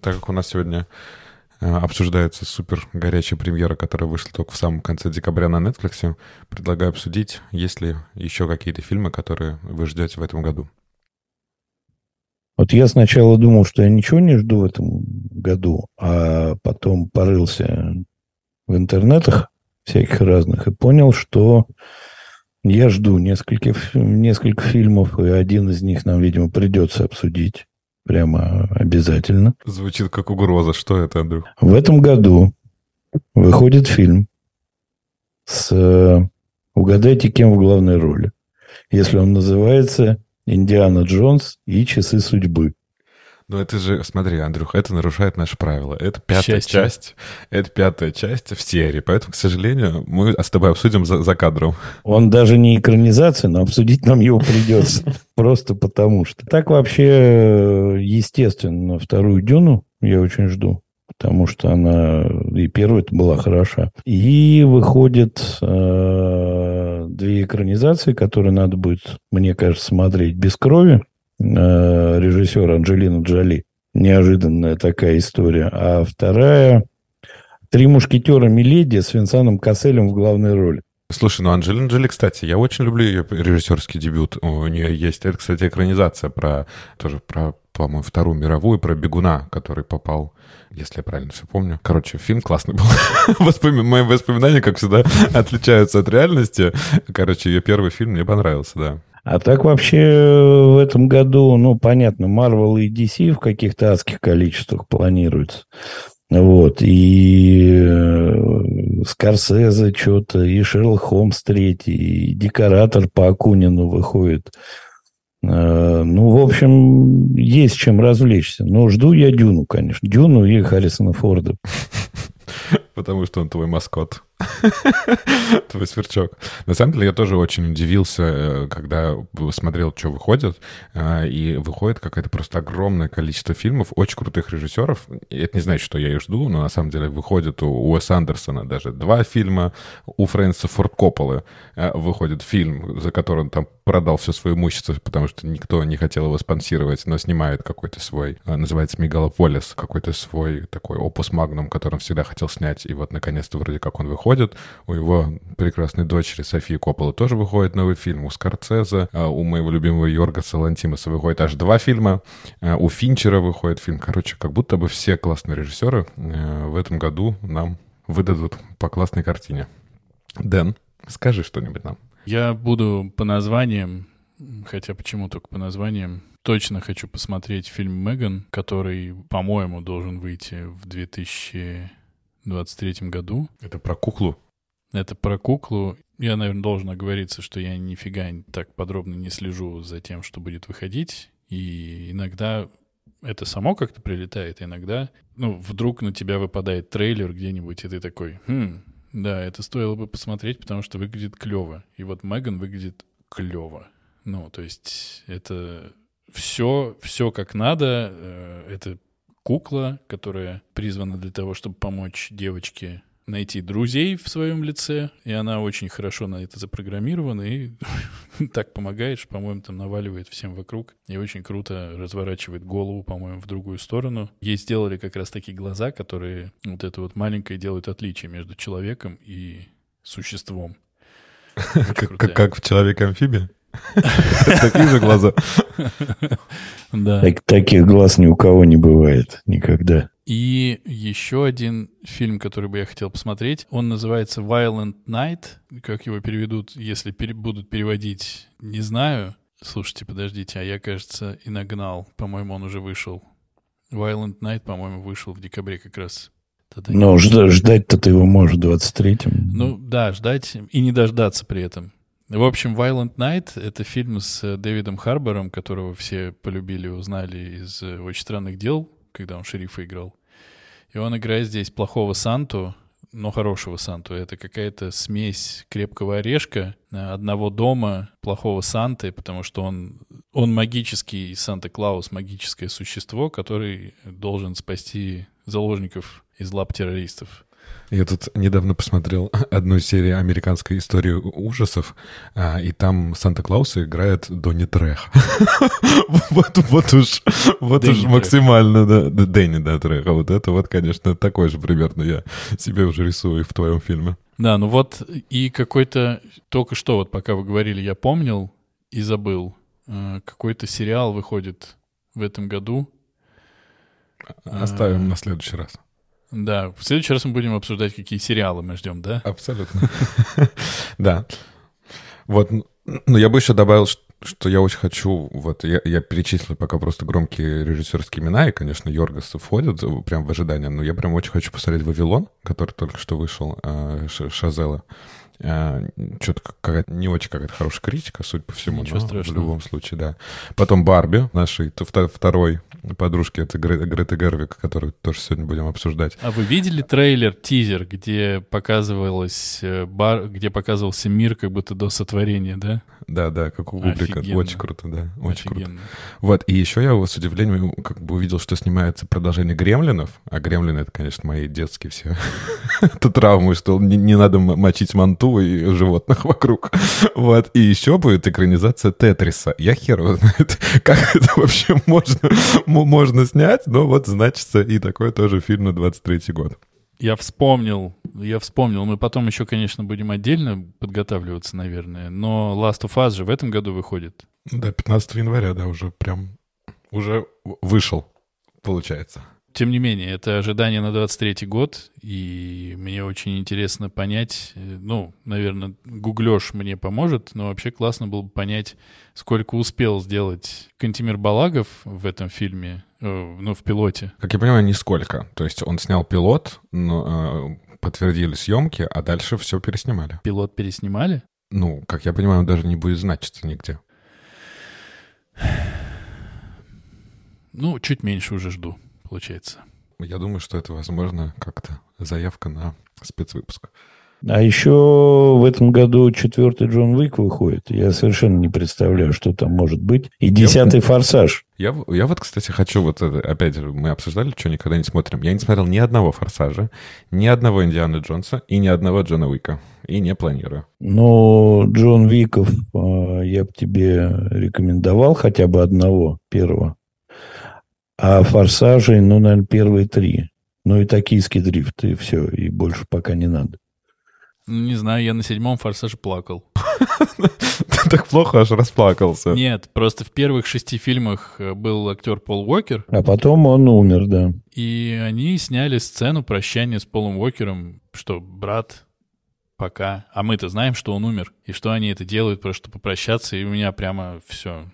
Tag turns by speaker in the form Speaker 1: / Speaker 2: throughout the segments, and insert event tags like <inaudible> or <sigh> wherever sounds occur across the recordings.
Speaker 1: Так как у нас сегодня э, обсуждается супер горячая премьера, которая вышла только в самом конце декабря на Netflix, предлагаю обсудить, есть ли еще какие-то фильмы, которые вы ждете в этом году.
Speaker 2: Вот я сначала думал, что я ничего не жду в этом году, а потом порылся в интернетах всяких разных и понял, что я жду несколько, несколько фильмов, и один из них нам, видимо, придется обсудить прямо обязательно.
Speaker 1: Звучит как угроза. Что это, Андрюх?
Speaker 2: В этом году выходит фильм с... Э, угадайте, кем в главной роли. Если он называется Индиана Джонс и часы судьбы.
Speaker 1: Ну, это же, смотри, Андрюх, это нарушает наши правила. Это пятая Счастье. часть. Это пятая часть в серии. Поэтому, к сожалению, мы с тобой обсудим за, за кадром.
Speaker 2: Он даже не экранизация, но обсудить нам его придется. <laughs> Просто потому что. Так вообще, естественно, вторую Дюну я очень жду потому что она и первая была хороша. И выходит э, две экранизации, которые надо будет, мне кажется, смотреть без крови. Э, режиссера Анджелина Джоли. Неожиданная такая история. А вторая «Три мушкетера Миледи» с Винсаном Касселем в главной роли.
Speaker 1: Слушай, ну Анджелина Джоли, кстати, я очень люблю ее режиссерский дебют. У нее есть, это, кстати, экранизация про, тоже про, по-моему, Вторую мировую, про бегуна, который попал если я правильно все помню. Короче, фильм классный был. <laughs> Воспоми... Мои воспоминания, как всегда, отличаются от реальности. Короче, ее первый фильм мне понравился, да.
Speaker 2: А так вообще в этом году, ну, понятно, Marvel и DC в каких-то адских количествах планируются. Вот, и э, Скорсезе что-то, и Шерлок Холмс третий, и Декоратор по Акунину выходит. Э, ну, в общем, есть чем развлечься. Но жду я Дюну, конечно. Дюну и Харрисона Форда. <laughs>
Speaker 1: Потому что он твой маскот. <laughs> Твой сверчок. На самом деле, я тоже очень удивился, э, когда смотрел, что выходит. Э, и выходит какое-то просто огромное количество фильмов очень крутых режиссеров. Это не значит, что я их жду, но на самом деле выходит у Уэса Андерсона даже два фильма. У Фрэнса Форд Копполы э, выходит фильм, за который он там продал все свое имущество, потому что никто не хотел его спонсировать, но снимает какой-то свой, называется «Мегалополис», какой-то свой такой опус магнум, который он всегда хотел снять. И вот, наконец-то, вроде как он выходит выходят. У его прекрасной дочери Софии Коппола тоже выходит новый фильм. У Скорцеза, у моего любимого Йоргаса Лантимаса выходит аж два фильма. А, у Финчера выходит фильм. Короче, как будто бы все классные режиссеры э, в этом году нам выдадут по классной картине. Дэн, скажи что-нибудь нам.
Speaker 3: Я буду по названиям, хотя почему только по названиям, точно хочу посмотреть фильм «Меган», который, по-моему, должен выйти в 2000 23 году.
Speaker 1: Это про куклу?
Speaker 3: Это про куклу. Я, наверное, должен оговориться, что я нифига так подробно не слежу за тем, что будет выходить. И иногда это само как-то прилетает, иногда, ну, вдруг на тебя выпадает трейлер где-нибудь, и ты такой, хм, да, это стоило бы посмотреть, потому что выглядит клево. И вот Меган выглядит клево. Ну, то есть это все, все как надо. Э, это кукла, которая призвана для того, чтобы помочь девочке найти друзей в своем лице, и она очень хорошо на это запрограммирована, и <laughs> так помогает, что, по-моему, там наваливает всем вокруг, и очень круто разворачивает голову, по-моему, в другую сторону. Ей сделали как раз такие глаза, которые вот это вот маленькое делают отличие между человеком и существом. <laughs>
Speaker 1: Как в человеке-амфибии? Такие же глаза.
Speaker 2: Да. таких глаз ни у кого не бывает никогда.
Speaker 3: И еще один фильм, который бы я хотел посмотреть, он называется Violent Night. Как его переведут, если будут переводить, не знаю. Слушайте, подождите, а я, кажется, и нагнал. По-моему, он уже вышел. Violent Night, по-моему, вышел в декабре как раз.
Speaker 2: Тогда Но ждать-то ты его можешь в 23-м.
Speaker 3: Ну да, ждать и не дождаться при этом. В общем, Violent Night — это фильм с э, Дэвидом Харбором, которого все полюбили узнали из э, «Очень странных дел», когда он шерифа играл. И он играет здесь плохого Санту, но хорошего Санту. Это какая-то смесь крепкого орешка, э, одного дома, плохого Санты, потому что он, он магический Санта-Клаус, магическое существо, который должен спасти заложников из лап террористов.
Speaker 1: Я тут недавно посмотрел <laughs> одну серию американской истории ужасов, а, и там Санта-Клауса играет Донни Трех. <laughs> вот, вот уж, вот уж максимально, да, Дэнни, да, Треха. Вот это вот, конечно, такой же примерно я себе уже рисую в твоем фильме.
Speaker 3: Да, ну вот и какой-то, только что вот пока вы говорили, я помнил и забыл, э, какой-то сериал выходит в этом году.
Speaker 1: Оставим на следующий раз.
Speaker 3: Да, в следующий раз мы будем обсуждать, какие сериалы мы ждем, да?
Speaker 1: Абсолютно. <laughs> Да. Вот, ну я бы еще добавил, что я очень хочу, вот я, перечислил пока просто громкие режиссерские имена, и, конечно, Йоргас входит прям в ожидание, но я прям очень хочу посмотреть «Вавилон», который только что вышел, э, Шазела. Э, Что-то какая-то не очень какая-то хорошая критика, судя по всему.
Speaker 3: Ничего страшного.
Speaker 1: В любом случае, да. Потом Барби, нашей второй подружки, это Грета Гервик, которую тоже сегодня будем обсуждать.
Speaker 3: А вы видели трейлер, тизер, где показывалось э, бар, где показывался мир как будто до сотворения, да?
Speaker 1: Да, да, как у Кубрика. Очень круто, да. Очень Офигенно. круто. Вот, и еще я с удивлением как бы увидел, что снимается продолжение Гремлинов. А Гремлины — это, конечно, мои детские все. это <laughs> травмы, что не надо мочить манту и животных вокруг. <laughs> вот, и еще будет экранизация Тетриса. Я хер его знает, <laughs> как это вообще можно, можно снять, но вот значится и такой тоже фильм на 23-й год.
Speaker 3: Я вспомнил, я вспомнил. Мы потом еще, конечно, будем отдельно подготавливаться, наверное. Но Last of Us же в этом году выходит.
Speaker 1: Да, 15 января, да, уже прям, уже вышел, получается.
Speaker 3: Тем не менее, это ожидание на 23 год, и мне очень интересно понять, э, ну, наверное, гуглеж мне поможет, но вообще классно было бы понять, сколько успел сделать Кантимир Балагов в этом фильме, э, ну, в пилоте.
Speaker 1: Как я понимаю, нисколько. То есть он снял пилот, но, э, подтвердили съемки, а дальше все переснимали.
Speaker 3: Пилот переснимали?
Speaker 1: Ну, как я понимаю, он даже не будет значиться нигде.
Speaker 3: Ну, чуть меньше уже жду получается.
Speaker 1: Я думаю, что это, возможно, как-то заявка на спецвыпуск.
Speaker 2: А еще в этом году четвертый Джон Уик выходит. Я совершенно не представляю, что там может быть. И десятый я, «Форсаж».
Speaker 1: Я, я вот, кстати, хочу вот это... Опять же, мы обсуждали, что никогда не смотрим. Я не смотрел ни одного «Форсажа», ни одного Индианы Джонса и ни одного Джона Уика. И не планирую.
Speaker 2: Но Джон Виков а, я бы тебе рекомендовал хотя бы одного, первого. А форсажей, ну, наверное, первые три. Ну и токийский дрифт, и все, и больше пока не надо.
Speaker 3: Ну, не знаю, я на седьмом форсаже плакал. <laughs>
Speaker 1: Ты так плохо аж расплакался.
Speaker 3: Нет, просто в первых шести фильмах э, был актер Пол Уокер.
Speaker 2: А потом он умер, да.
Speaker 3: И они сняли сцену прощания с Полом Уокером, что брат, пока. А мы-то знаем, что он умер. И что они это делают, просто чтобы попрощаться. И у меня прямо все,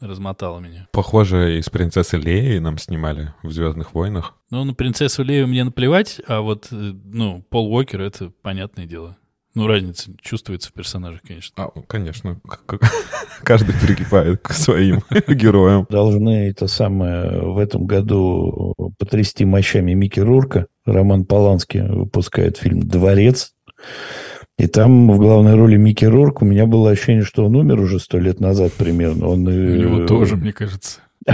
Speaker 3: размотало меня.
Speaker 1: Похоже, из принцессы Леи нам снимали в Звездных войнах.
Speaker 3: Ну, на принцессу Лею мне наплевать, а вот, э, ну, Пол Уокер — это понятное дело. Ну, разница чувствуется в персонаже, конечно.
Speaker 1: А, конечно. <laughs> Каждый прикипает к своим <laughs> героям.
Speaker 2: Должны это самое в этом году потрясти мощами Микки Рурка. Роман Поланский выпускает фильм «Дворец». И там в главной роли Микки Рурк. У меня было ощущение, что он умер уже сто лет назад примерно. Он,
Speaker 3: У него тоже, мне кажется. <laughs>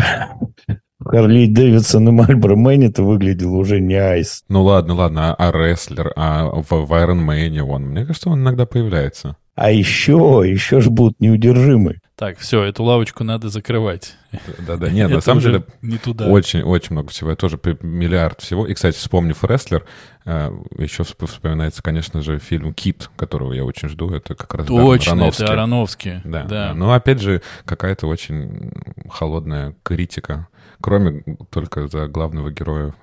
Speaker 2: Харли Дэвидсон и Marlboro Man это выглядел уже не айс.
Speaker 1: Ну ладно, ладно, а, а рестлер, а в, в Iron Man он, мне кажется, он иногда появляется.
Speaker 2: А еще, еще ж будут неудержимы.
Speaker 3: Так, все, эту лавочку надо закрывать.
Speaker 1: Да-да, нет, на самом деле очень-очень много всего. Я тоже миллиард всего. И, кстати, вспомнив рестлер, э, еще вспоминается, конечно же, фильм «Кит», которого я очень жду. Это как раз
Speaker 3: Точно, это Аронофский.
Speaker 1: Да, да. Но, опять же, какая-то очень холодная критика. Кроме только за главного героя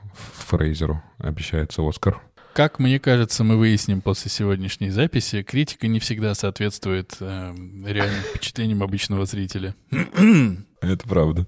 Speaker 1: Фрейзеру обещается Оскар.
Speaker 3: Как мне кажется, мы выясним после сегодняшней записи, критика не всегда соответствует э, реальным впечатлениям обычного зрителя.
Speaker 1: Это правда.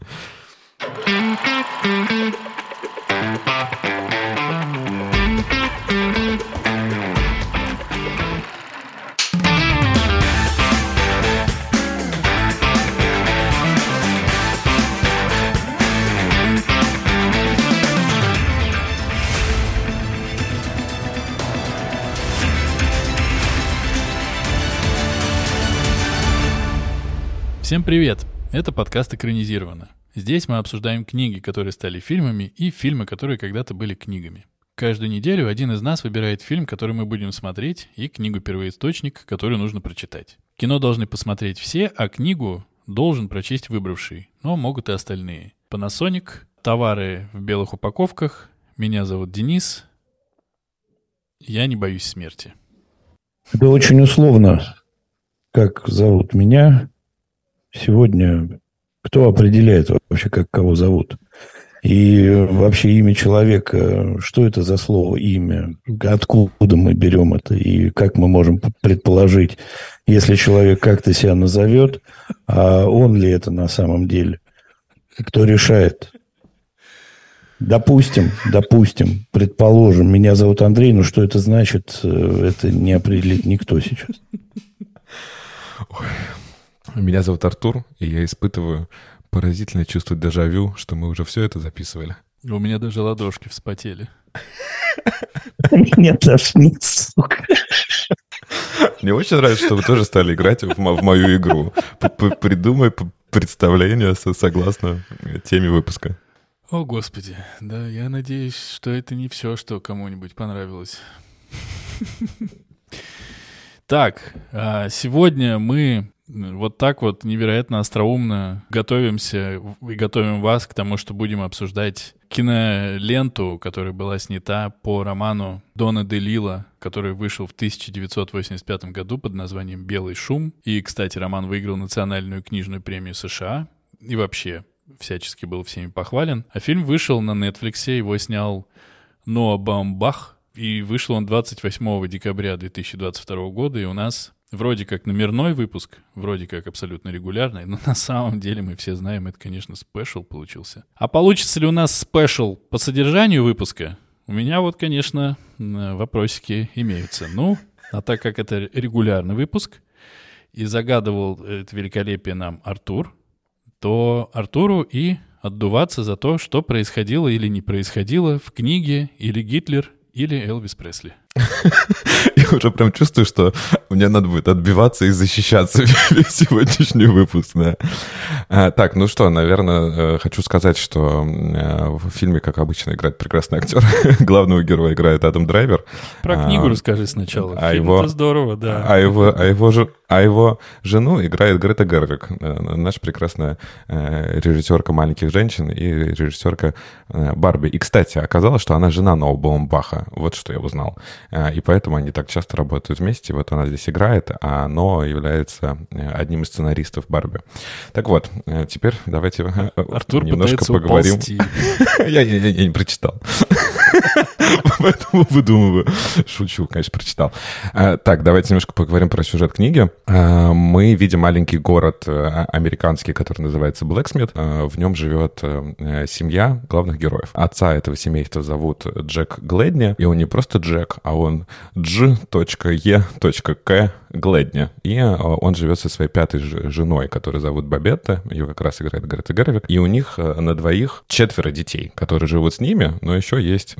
Speaker 3: Всем привет! Это подкаст «Экранизировано». Здесь мы обсуждаем книги, которые стали фильмами, и фильмы, которые когда-то были книгами. Каждую неделю один из нас выбирает фильм, который мы будем смотреть, и книгу-первоисточник, которую нужно прочитать. Кино должны посмотреть все, а книгу должен прочесть выбравший, но могут и остальные. Panasonic, товары в белых упаковках. Меня зовут Денис. Я не боюсь смерти.
Speaker 2: Это очень условно, как зовут меня. Сегодня кто определяет вообще, как кого зовут? И вообще имя человека, что это за слово имя? Откуда мы берем это? И как мы можем предположить, если человек как-то себя назовет, а он ли это на самом деле? Кто решает? Допустим, допустим, предположим, меня зовут Андрей, но что это значит, э, это не определит никто сейчас.
Speaker 1: Ой. Меня зовут Артур, и я испытываю поразительное чувство дежавю, что мы уже все это записывали.
Speaker 3: У меня даже ладошки вспотели.
Speaker 2: Меня тошнит, сука.
Speaker 1: Мне очень нравится, что вы тоже стали играть в, в мою игру. Придумай представление согласно теме выпуска.
Speaker 3: О, Господи, да, я надеюсь, что это не все, что кому-нибудь понравилось. Так, а, сегодня мы вот так вот невероятно остроумно готовимся и готовим вас к тому, что будем обсуждать киноленту, которая была снята по роману Дона де Лила, который вышел в 1985 году под названием «Белый шум». И, кстати, роман выиграл национальную книжную премию США и вообще всячески был всеми похвален. А фильм вышел на Netflix, его снял Ноа Баумбах, и вышел он 28 декабря 2022 года, и у нас вроде как номерной выпуск, вроде как абсолютно регулярный, но на самом деле мы все знаем, это, конечно, special получился. А получится ли у нас special по содержанию выпуска? У меня вот, конечно, вопросики имеются. Ну, а так как это регулярный выпуск, и загадывал это великолепие нам Артур, то Артуру и отдуваться за то, что происходило или не происходило в книге или Гитлер, или Элвис Пресли. <laughs>
Speaker 1: Я уже прям чувствую, что мне надо будет отбиваться и защищаться <laughs> весь сегодняшний выпуск. Да. А, так, ну что, наверное, э, хочу сказать, что э, в фильме, как обычно, играет прекрасный актер. <laughs> Главного героя играет Адам Драйвер.
Speaker 3: Про а, книгу расскажи сначала. А Фильм его, это здорово, да.
Speaker 1: А его, а, его, а его жену играет Грета Гервик, э, наша прекрасная режиссерка «Маленьких женщин» и режиссерка Барби. И, кстати, оказалось, что она жена Ноу Баха. Вот что я узнал. И поэтому они так часто работают вместе. Вот она здесь играет, а оно является э, одним из сценаристов Барби. Так вот, э, теперь давайте э,
Speaker 3: Артур немножко поговорим. <laughs>
Speaker 1: я, я, я, я не прочитал. <laughs> Поэтому выдумываю. Шучу, конечно, прочитал. Так, давайте немножко поговорим про сюжет книги. Мы видим маленький город американский, который называется Блэксмит. В нем живет семья главных героев. Отца этого семейства зовут Джек Гледни, и он не просто Джек, а он G.E.K. Гледни. И э, он живет со своей пятой женой, которую зовут Бабетта. Ее как раз играет Грета Гервик. И у них э, на двоих четверо детей, которые живут с ними, но еще есть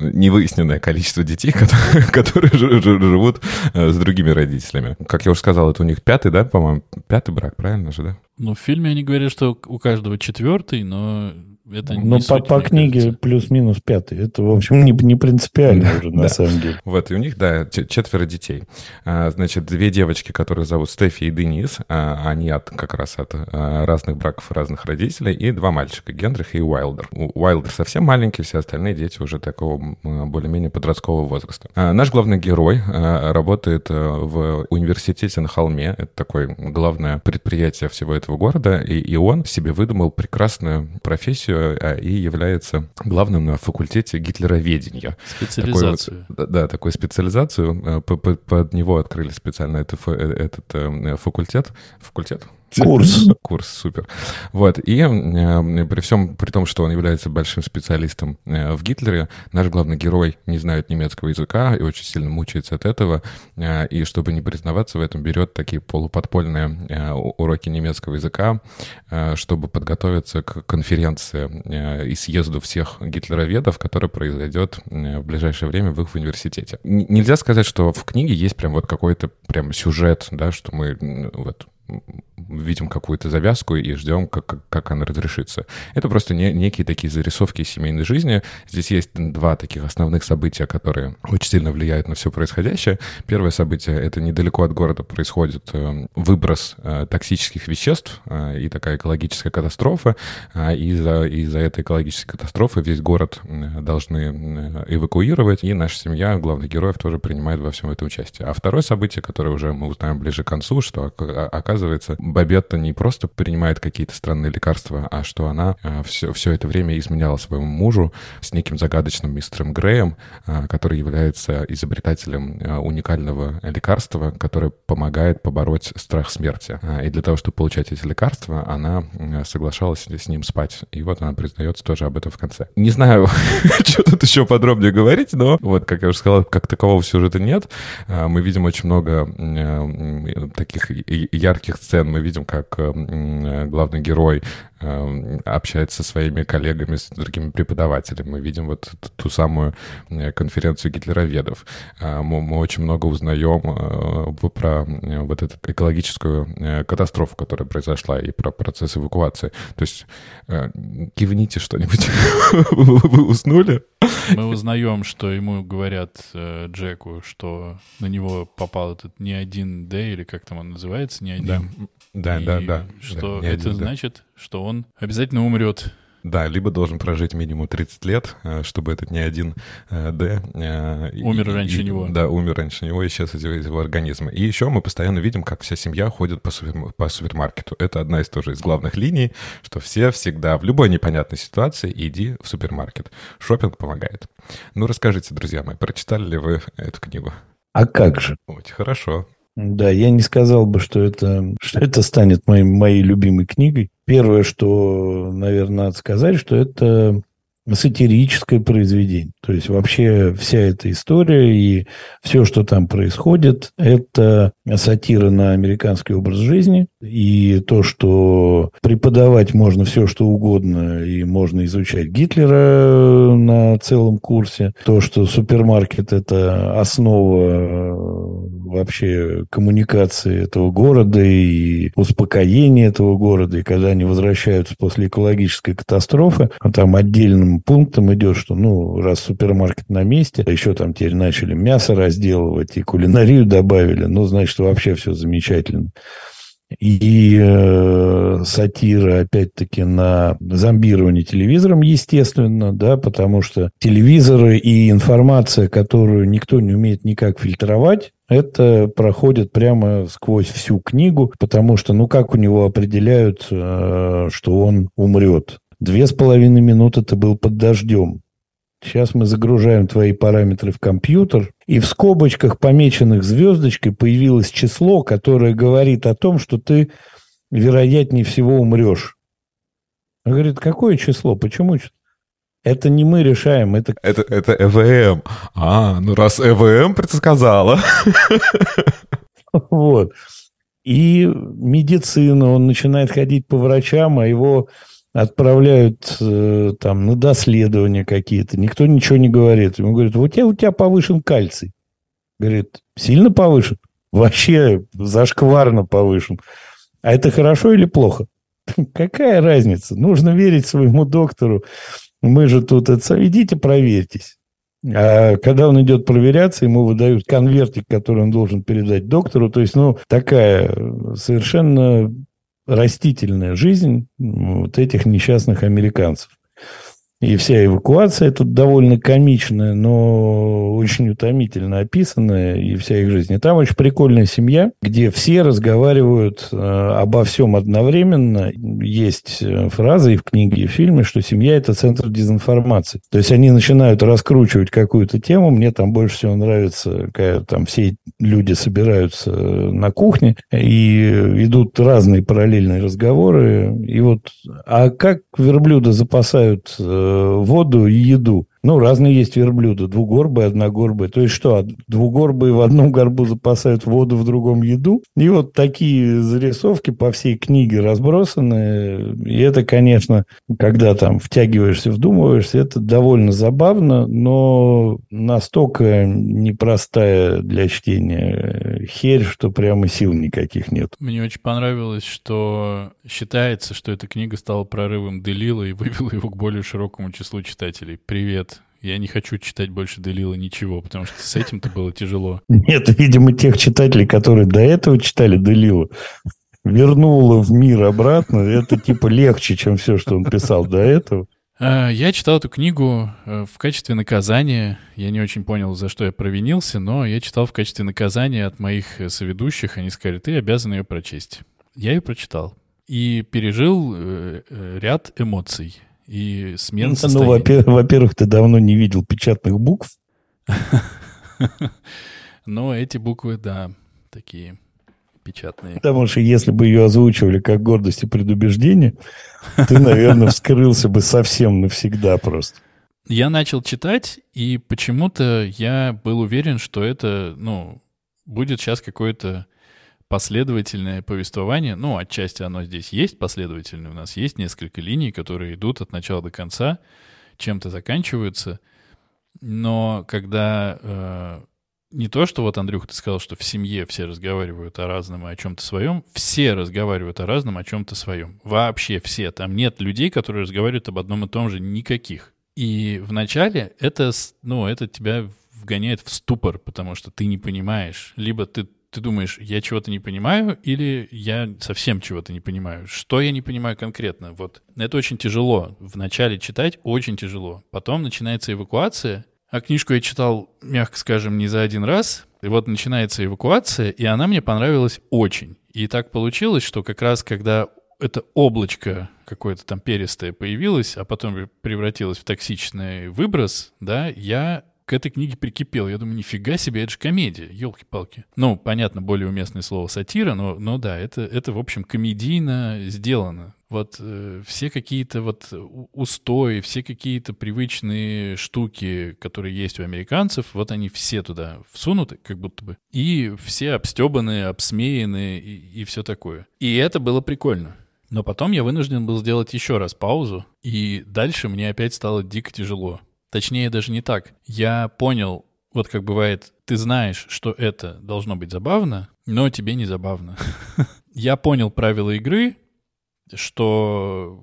Speaker 1: невыясненное количество детей, <laughs> которые, которые живут э, с другими родителями. Как я уже сказал, это у них пятый, да, по-моему, пятый брак, правильно же, да?
Speaker 3: Ну, в фильме они говорят, что у каждого четвертый, но это
Speaker 2: Но по, по книге плюс-минус пятый. Это, в общем, не, не принципиально уже, на самом деле.
Speaker 1: Вот, и у них, да, четверо детей. А, значит, две девочки, которые зовут Стефи и Денис, а, они от, как раз от а, разных браков разных родителей, и два мальчика, Генрих и Уайлдер. Уайлдер совсем маленький, все остальные дети уже такого более-менее подросткового возраста. Наш главный герой работает в университете на холме. Это такое главное предприятие всего этого города, и, и он себе выдумал прекрасную профессию и является главным на факультете гитлероведения.
Speaker 3: Специализацию.
Speaker 1: Такой вот, да, такую специализацию. А, под него открыли специально этот, э, этот э, факультет. Факультет?
Speaker 2: Курс. <laughs>
Speaker 1: Курс, супер. Вот, и э, при всем, при том, что он является большим специалистом э, в Гитлере, наш главный герой не знает немецкого языка и очень сильно мучается от этого, э, и чтобы не признаваться в этом, берет такие полуподпольные э, уроки немецкого языка, э, чтобы подготовиться к конференции э, и съезду всех гитлероведов, который произойдет э, в ближайшее время в их университете. Н- нельзя сказать, что в книге есть прям вот какой-то прям сюжет, да, что мы вот видим какую-то завязку и ждем, как, как она разрешится. Это просто не, некие такие зарисовки семейной жизни. Здесь есть два таких основных события, которые очень сильно влияют на все происходящее. Первое событие — это недалеко от города происходит э, выброс э, токсических веществ э, и такая экологическая катастрофа. Из-за из этой экологической катастрофы весь город должны эвакуировать, и наша семья, главных героев, тоже принимает во всем этом участие. А второе событие, которое уже мы узнаем ближе к концу, что оказывается, Бабетта не просто принимает какие-то странные лекарства, а что она все, все это время изменяла своему мужу с неким загадочным мистером Греем, который является изобретателем уникального лекарства, которое помогает побороть страх смерти. И для того, чтобы получать эти лекарства, она соглашалась с ним спать. И вот она признается тоже об этом в конце. Не знаю, <laughs> что тут еще подробнее говорить, но вот, как я уже сказал, как такового сюжета нет. Мы видим очень много таких ярких сцен. Мы видим, как главный герой Эм, общается со своими коллегами, с другими преподавателями. Мы видим вот ту самую э, конференцию гитлероведов. Э, мы, очень много узнаем э, про вот эту экологическую катастрофу, которая произошла, и про процесс эвакуации. То есть кивните что-нибудь. <laughs> Вы уснули?
Speaker 3: Мы узнаем, что ему говорят э, Джеку, что на него попал этот не один Д, или как там он называется, не один.
Speaker 1: Да, да, да.
Speaker 3: Что
Speaker 1: да,
Speaker 3: это один, значит, да. что он обязательно умрет.
Speaker 1: Да, либо должен прожить минимум 30 лет, э, чтобы этот не один э, Д...
Speaker 3: Умер и, раньше и, него.
Speaker 1: Да, умер раньше него, исчез из его, из его организма. И еще мы постоянно видим, как вся семья ходит по, супер, по супермаркету. Это одна из тоже из главных линий, что все всегда в любой непонятной ситуации иди в супермаркет. Шопинг помогает. Ну, расскажите, друзья мои, прочитали ли вы эту книгу?
Speaker 2: А как же?
Speaker 1: Очень хорошо.
Speaker 2: Да, я не сказал бы, что это, что это станет моей, моей любимой книгой. Первое, что, наверное, надо сказать, что это сатирическое произведение. То есть вообще вся эта история и все, что там происходит, это сатира на американский образ жизни. И то, что преподавать можно все, что угодно, и можно изучать Гитлера на целом курсе. То, что супермаркет – это основа вообще коммуникации этого города и успокоения этого города. И когда они возвращаются после экологической катастрофы, там отдельным пунктом идет, что, ну, раз супермаркет на месте, а еще там теперь начали мясо разделывать и кулинарию добавили, ну, значит, вообще все замечательно. И э, сатира, опять-таки, на зомбирование телевизором, естественно, да, потому что телевизоры и информация, которую никто не умеет никак фильтровать, это проходит прямо сквозь всю книгу, потому что, ну, как у него определяют, э, что он умрет? Две с половиной минуты ты был под дождем. Сейчас мы загружаем твои параметры в компьютер, и в скобочках, помеченных звездочкой, появилось число, которое говорит о том, что ты, вероятнее всего, умрешь. Он говорит, какое число? Почему? Это не мы решаем, это...
Speaker 1: Это, это ЭВМ. А, ну раз ЭВМ предсказала. <laughs>
Speaker 2: Вот. И медицина, он начинает ходить по врачам, а его отправляют э, там на доследования какие-то, никто ничего не говорит. Ему говорят, у тебя, у тебя повышен кальций. Говорит, сильно повышен? Вообще зашкварно повышен. А это хорошо или плохо? <laughs> Какая разница? Нужно верить своему доктору. Мы же тут это... Идите проверьтесь. А когда он идет проверяться, ему выдают конвертик, который он должен передать доктору. То есть, ну, такая совершенно растительная жизнь вот этих несчастных американцев. И вся эвакуация тут довольно комичная, но очень утомительно описанная, и вся их жизнь. И там очень прикольная семья, где все разговаривают э, обо всем одновременно. Есть э, фраза и в книге, и в фильме, что семья – это центр дезинформации. То есть они начинают раскручивать какую-то тему. Мне там больше всего нравится, когда там все люди собираются на кухне, и идут разные параллельные разговоры. И вот, а как верблюда запасают э, воду и еду. Ну, разные есть верблюда. Двугорбые, одногорбые. То есть что, двугорбые в одном горбу запасают воду, в другом еду? И вот такие зарисовки по всей книге разбросаны. И это, конечно, когда там втягиваешься, вдумываешься, это довольно забавно, но настолько непростая для чтения херь, что прямо сил никаких нет.
Speaker 3: Мне очень понравилось, что считается, что эта книга стала прорывом Делила и вывела его к более широкому числу читателей. Привет, я не хочу читать больше Делила ничего, потому что с этим-то было тяжело. <laughs>
Speaker 2: Нет, видимо, тех читателей, которые до этого читали Делила, вернуло в мир обратно. Это типа легче, чем все, что он писал до этого.
Speaker 3: А, я читал эту книгу э, в качестве наказания. Я не очень понял, за что я провинился, но я читал в качестве наказания от моих э, соведущих. Они сказали, ты обязан ее прочесть. Я ее прочитал и пережил э, ряд эмоций и смен ну,
Speaker 2: состояния. Ну, во-первых, ты давно не видел печатных букв. <laughs>
Speaker 3: Но эти буквы, да, такие печатные.
Speaker 2: Потому что если бы ее озвучивали как гордость и предубеждение, ты, наверное, вскрылся бы совсем навсегда просто.
Speaker 3: Я начал читать, и почему-то я был уверен, что это, ну, будет сейчас какое-то последовательное повествование, ну, отчасти оно здесь есть последовательное, у нас есть несколько линий, которые идут от начала до конца, чем-то заканчиваются, но когда э, не то, что вот, Андрюх, ты сказал, что в семье все разговаривают о разном и о чем-то своем, все разговаривают о разном, о чем-то своем. Вообще все. Там нет людей, которые разговаривают об одном и том же, никаких. И вначале это, ну, это тебя вгоняет в ступор, потому что ты не понимаешь. Либо ты ты думаешь, я чего-то не понимаю, или я совсем чего-то не понимаю? Что я не понимаю конкретно? Вот это очень тяжело. В начале читать очень тяжело. Потом начинается эвакуация, а книжку я читал, мягко скажем, не за один раз. И вот начинается эвакуация, и она мне понравилась очень. И так получилось, что как раз когда это облачко какое-то там перистое появилось, а потом превратилось в токсичный выброс, да, я к этой книге прикипел. Я думаю, нифига себе, это же комедия, елки-палки. Ну, понятно, более уместное слово сатира, но, но да, это, это, в общем, комедийно сделано. Вот э, все какие-то вот устои, все какие-то привычные штуки, которые есть у американцев, вот они все туда всунуты, как будто бы. И все обстебаны, обсмеяны и, и все такое. И это было прикольно. Но потом я вынужден был сделать еще раз паузу, и дальше мне опять стало дико тяжело. Точнее, даже не так. Я понял, вот как бывает, ты знаешь, что это должно быть забавно, но тебе не забавно. <laughs> Я понял правила игры, что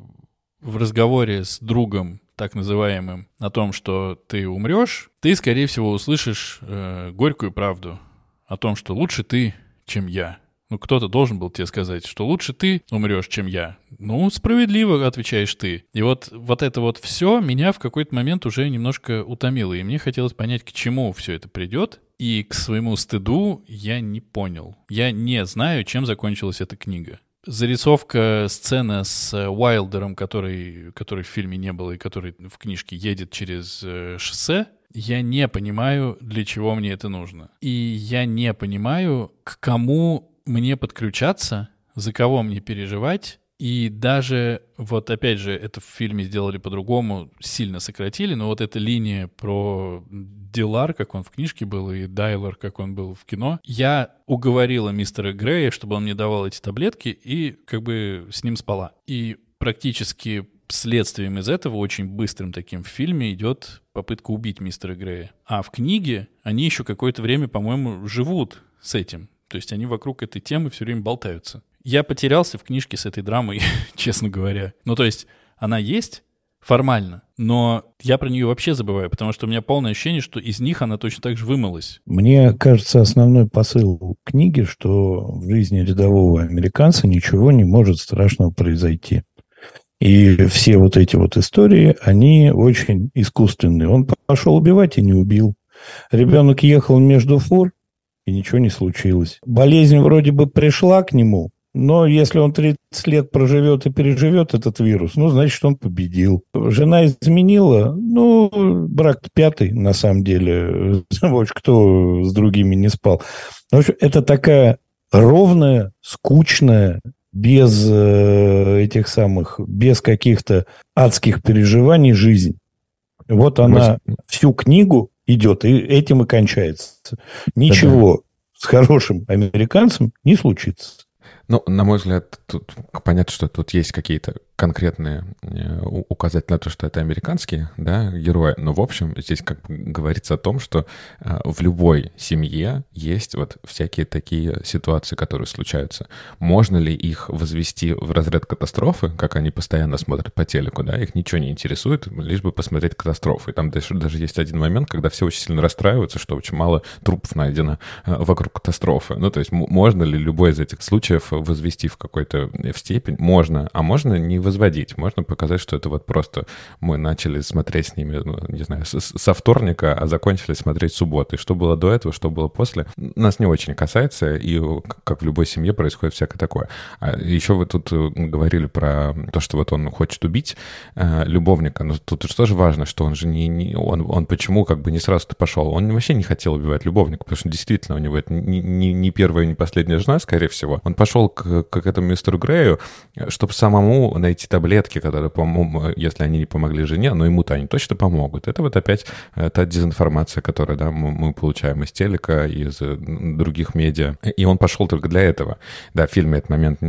Speaker 3: в разговоре с другом, так называемым, о том, что ты умрешь, ты, скорее всего, услышишь э, горькую правду о том, что лучше ты, чем я. Ну, кто-то должен был тебе сказать, что лучше ты умрешь, чем я. Ну, справедливо отвечаешь ты. И вот, вот это вот все меня в какой-то момент уже немножко утомило. И мне хотелось понять, к чему все это придет. И к своему стыду я не понял. Я не знаю, чем закончилась эта книга. Зарисовка сцены с Уайлдером, который, который в фильме не было и который в книжке едет через э, шоссе, я не понимаю, для чего мне это нужно. И я не понимаю, к кому мне подключаться, за кого мне переживать. И даже, вот опять же, это в фильме сделали по-другому, сильно сократили, но вот эта линия про Дилар, как он в книжке был, и Дайлар, как он был в кино, я уговорила мистера Грея, чтобы он мне давал эти таблетки, и как бы с ним спала. И практически следствием из этого, очень быстрым таким в фильме, идет попытка убить мистера Грея. А в книге они еще какое-то время, по-моему, живут с этим. То есть они вокруг этой темы все время болтаются. Я потерялся в книжке с этой драмой, <laughs> честно говоря. Ну, то есть она есть формально, но я про нее вообще забываю, потому что у меня полное ощущение, что из них она точно так же вымылась.
Speaker 2: Мне кажется, основной посыл книги, что в жизни рядового американца ничего не может страшного произойти. И все вот эти вот истории, они очень искусственные. Он пошел убивать и не убил. Ребенок ехал между фур, и ничего не случилось. Болезнь вроде бы пришла к нему, но если он 30 лет проживет и переживет этот вирус, ну, значит, он победил. Жена изменила, ну, брак пятый, на самом деле. <laughs> Кто с другими не спал. В общем, это такая ровная, скучная, без э, этих самых, без каких-то адских переживаний жизнь. Вот она всю книгу идет, и этим и кончается. Ничего да с хорошим американцем не случится.
Speaker 1: Ну, на мой взгляд, тут понятно, что тут есть какие-то конкретные э, указать на то, что это американские да, герои. Но, в общем, здесь как бы говорится о том, что э, в любой семье есть вот всякие такие ситуации, которые случаются. Можно ли их возвести в разряд катастрофы, как они постоянно смотрят по телеку, да, их ничего не интересует, лишь бы посмотреть катастрофу. И там даже, даже есть один момент, когда все очень сильно расстраиваются, что очень мало трупов найдено э, вокруг катастрофы. Ну, то есть можно ли любой из этих случаев возвести в какой-то в степень? Можно, а можно не возводить. Можно показать, что это вот просто мы начали смотреть с ними, ну, не знаю, со вторника, а закончили смотреть субботы. Что было до этого, что было после, нас не очень касается, и как в любой семье происходит всякое такое. А еще вы тут э, говорили про то, что вот он хочет убить э, любовника, но тут же тоже важно, что он же не, не он, он почему как бы не сразу-то пошел. Он вообще не хотел убивать любовника, потому что действительно у него это не, не, не первая, не последняя жена, скорее всего. Он пошел к, к этому мистеру Грею, чтобы самому найти таблетки, которые, по-моему, если они не помогли жене, но ему-то они точно помогут. Это вот опять э, та дезинформация, которую да, мы, получаем из телека, из других медиа. И он пошел только для этого. Да, в фильме этот момент...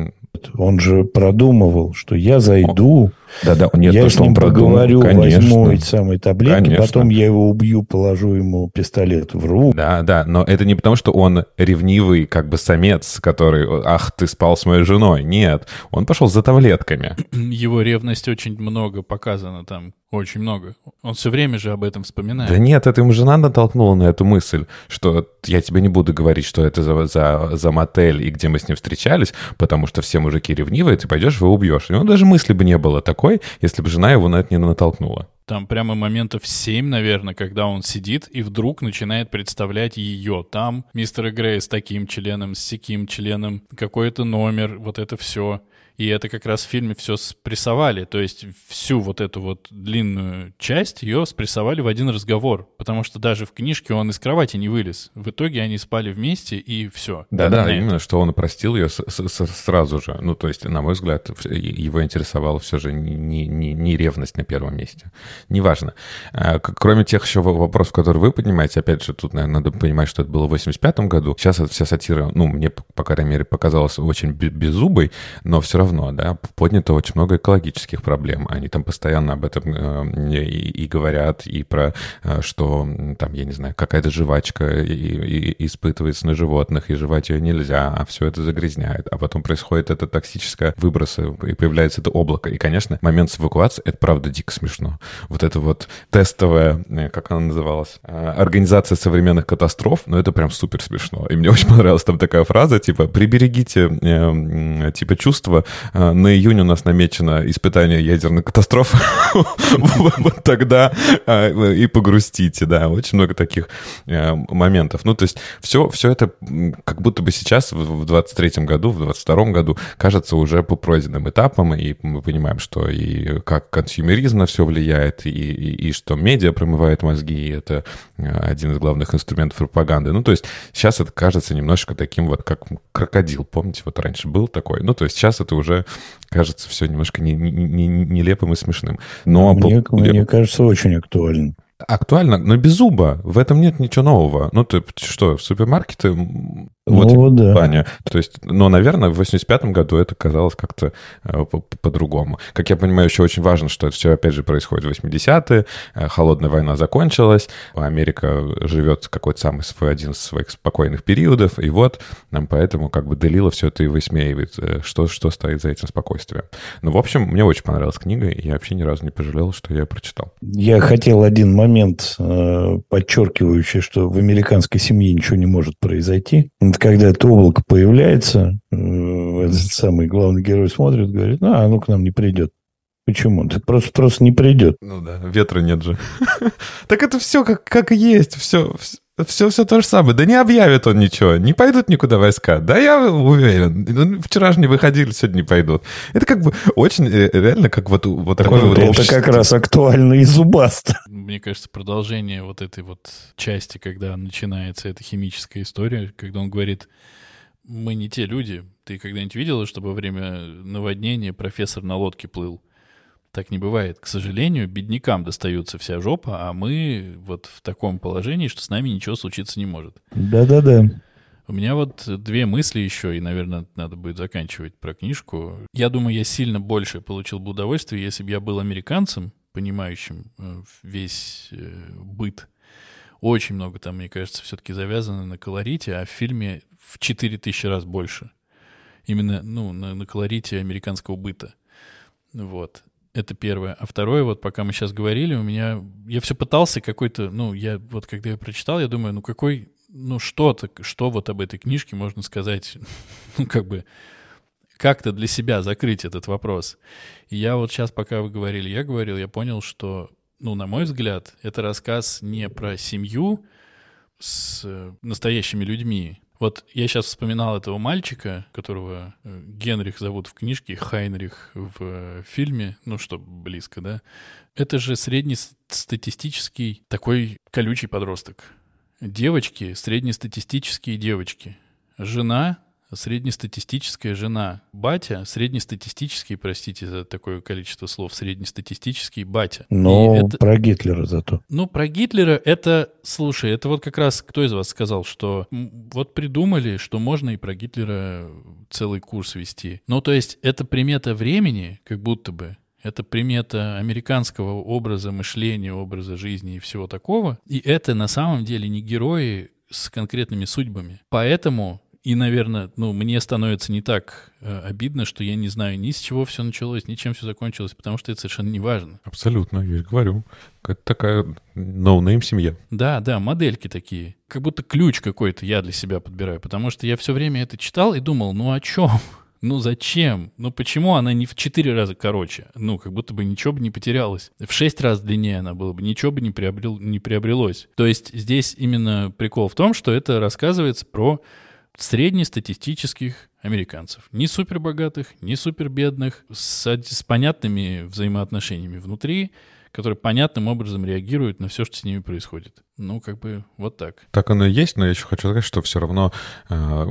Speaker 2: Он же продумывал, что я зайду,
Speaker 1: да, да, нет,
Speaker 2: я с ним поговорю, конечно, возьму эти самые таблетки, конечно. потом я его убью, положу ему пистолет в руку.
Speaker 1: Да, да, но это не потому, что он ревнивый, как бы самец, который, ах, ты спал с моей женой. Нет, он пошел за таблетками.
Speaker 3: Его ревность очень много показано там, очень много. Он все время же об этом вспоминает.
Speaker 1: Да нет, это ему жена натолкнула на эту мысль, что я тебе не буду говорить, что это за, за, за мотель и где мы с ним встречались, потому что все мужики ревнивые, ты пойдешь, его убьешь. И он даже мысли бы не было такой, если бы жена его на это не натолкнула.
Speaker 3: Там прямо моментов семь, наверное, когда он сидит и вдруг начинает представлять ее. Там мистер Грей с таким членом, с сяким членом, какой-то номер, вот это все. И это как раз в фильме все спрессовали. То есть всю вот эту вот длинную часть ее спрессовали в один разговор. Потому что даже в книжке он из кровати не вылез. В итоге они спали вместе и все.
Speaker 1: Да-да, именно, что он простил ее сразу же. Ну, то есть, на мой взгляд, его интересовала все же не, не, не ревность на первом месте. Неважно. А, кроме тех еще вопросов, которые вы поднимаете, опять же, тут, наверное, надо понимать, что это было в 85 году. Сейчас эта вся сатира, ну, мне, по крайней мере, показалась очень беззубой, но все равно равно, да, поднято очень много экологических проблем. Они там постоянно об этом э, и, и говорят, и про, э, что там, я не знаю, какая-то жвачка и, и испытывается на животных, и жевать ее нельзя, а все это загрязняет. А потом происходит это токсическое выбросы, и появляется это облако. И, конечно, момент с эвакуацией, это правда дико смешно. Вот это вот тестовая, э, как она называлась, организация современных катастроф, ну, это прям супер смешно. И мне очень понравилась там такая фраза, типа, приберегите, типа, чувства на июнь у нас намечено испытание ядерной катастрофы. <laughs> Вот тогда э, и погрустите, да. Очень много таких э, моментов. Ну, то есть все, все это как будто бы сейчас, в 23 году, в 22 году, кажется уже по пройденным этапам, и мы понимаем, что и как консюмеризм на все влияет, и, и, и что медиа промывает мозги, и это один из главных инструментов пропаганды. Ну, то есть сейчас это кажется немножко таким вот, как крокодил, помните, вот раньше был такой. Ну, то есть сейчас это уже кажется все немножко не, не, не, нелепым и смешным. Но
Speaker 2: мне, по... мне кажется, очень актуально.
Speaker 1: Актуально, но без зуба. В этом нет ничего нового. Ну, ты что, в супермаркеты
Speaker 2: вот ну, да.
Speaker 1: плане. То есть, но, наверное, в 85 году это казалось как-то э, по-другому. Как я понимаю, еще очень важно, что это все, опять же, происходит в 80-е, э, холодная война закончилась, Америка живет какой-то самый свой один из своих спокойных периодов, и вот нам поэтому как бы Делила все это и высмеивает, э, что, что стоит за этим спокойствием. Ну, в общем, мне очень понравилась книга, и я вообще ни разу не пожалел, что я ее прочитал.
Speaker 2: Я хотел один момент, подчеркивающий, что в американской семье ничего не может произойти когда это облако появляется, э, этот самый главный герой смотрит, говорит, ну, оно к нам не придет. Почему? Это просто, просто не придет.
Speaker 1: Ну да, ветра нет же. <laughs> так это все как, как есть, все, все, все то же самое. Да не объявит он ничего, не пойдут никуда войска. Да я уверен. Ну, вчера же не выходили, сегодня не пойдут. Это как бы очень э, реально как вот, вот такое
Speaker 2: вот Это общество. как раз актуально и зубасто.
Speaker 3: Мне кажется, продолжение вот этой вот части, когда начинается эта химическая история, когда он говорит, мы не те люди. Ты когда-нибудь видела, чтобы во время наводнения профессор на лодке плыл? Так не бывает. К сожалению, беднякам достаются вся жопа, а мы вот в таком положении, что с нами ничего случиться не может.
Speaker 2: Да-да-да.
Speaker 3: У меня вот две мысли еще, и, наверное, надо будет заканчивать про книжку. Я думаю, я сильно больше получил бы удовольствие, если бы я был американцем, понимающим э, весь э, быт. Очень много там, мне кажется, все-таки завязано на колорите, а в фильме в 4000 раз больше. Именно, ну, на, на колорите американского быта. Вот. Это первое. А второе, вот пока мы сейчас говорили, у меня... Я все пытался какой-то... Ну, я вот когда я прочитал, я думаю, ну какой... Ну что-то, что вот об этой книжке можно сказать, <laughs> ну как бы как-то для себя закрыть этот вопрос. И я вот сейчас, пока вы говорили, я говорил, я понял, что, ну, на мой взгляд, это рассказ не про семью с э, настоящими людьми, вот я сейчас вспоминал этого мальчика, которого э, Генрих зовут в книжке, Хайнрих в э, фильме, ну что близко, да? Это же среднестатистический такой колючий подросток. Девочки, среднестатистические девочки. Жена среднестатистическая жена. Батя, среднестатистический, простите за такое количество слов, среднестатистический батя.
Speaker 2: Но это, про Гитлера зато.
Speaker 3: Ну, про Гитлера это, слушай, это вот как раз кто из вас сказал, что вот придумали, что можно и про Гитлера целый курс вести. Ну, то есть это примета времени, как будто бы, это примета американского образа мышления, образа жизни и всего такого. И это на самом деле не герои с конкретными судьбами. Поэтому и, наверное, ну, мне становится не так э, обидно, что я не знаю ни с чего все началось, ни чем все закончилось, потому что это совершенно не важно.
Speaker 1: Абсолютно, я говорю. Это такая no name семья.
Speaker 3: Да, да, модельки такие. Как будто ключ какой-то я для себя подбираю, потому что я все время это читал и думал, ну о чем? <laughs> Ну зачем? Ну почему она не в четыре раза короче? Ну, как будто бы ничего бы не потерялось. В шесть раз длиннее она была бы, ничего бы не, приобрел, не приобрелось. То есть здесь именно прикол в том, что это рассказывается про среднестатистических американцев. Ни супербогатых, ни супербедных, с, с понятными взаимоотношениями внутри, которые понятным образом реагируют на все, что с ними происходит. Ну, как бы вот так.
Speaker 1: Так оно и есть, но я еще хочу сказать, что все равно, э,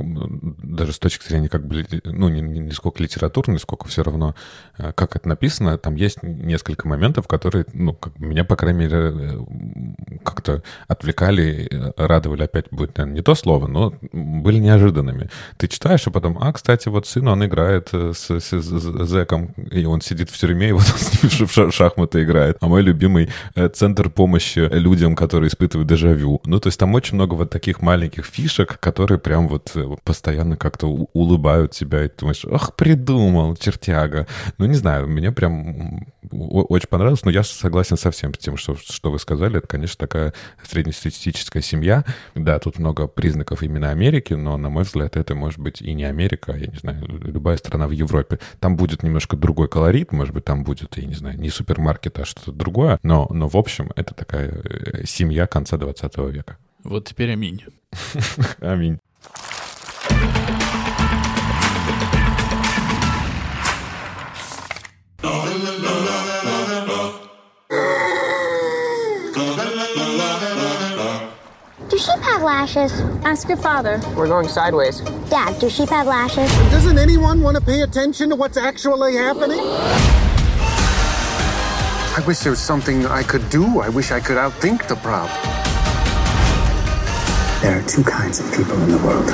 Speaker 1: даже с точки зрения как бы, ну, не, не сколько литературной, сколько все равно, э, как это написано, там есть несколько моментов, которые, ну, как, меня, по крайней мере, э, как-то отвлекали, э, радовали, опять будет, наверное, не то слово, но были неожиданными. Ты читаешь, а потом, а, кстати, вот сын, он играет э, с, с, с зэком, и он сидит в тюрьме, и вот он с ним в шахматы играет. А мой любимый центр помощи людям, которые испытывают испытываю дежавю. Ну, то есть там очень много вот таких маленьких фишек, которые прям вот э, постоянно как-то улыбают тебя, и ты думаешь, ах, придумал, чертяга. Ну, не знаю, мне прям очень понравилось, но я согласен со всем тем, что, что вы сказали. Это, конечно, такая среднестатистическая семья. Да, тут много признаков именно Америки, но, на мой взгляд, это может быть и не Америка, а, я не знаю, любая страна в Европе. Там будет немножко другой колорит, может быть, там будет, я не знаю, не супермаркет, а что-то другое, но, но в общем, это такая э, семья, конца 20 века.
Speaker 3: Вот теперь аминь. <laughs>
Speaker 1: Аминь.
Speaker 4: Do sheep have lashes?
Speaker 5: Ask your father.
Speaker 6: We're going sideways.
Speaker 4: Dad, do sheep have lashes?
Speaker 7: Doesn't anyone want to pay attention to what's actually happening?
Speaker 8: I wish there was something I could do. I wish I could outthink the problem.
Speaker 9: There are two kinds of people in the world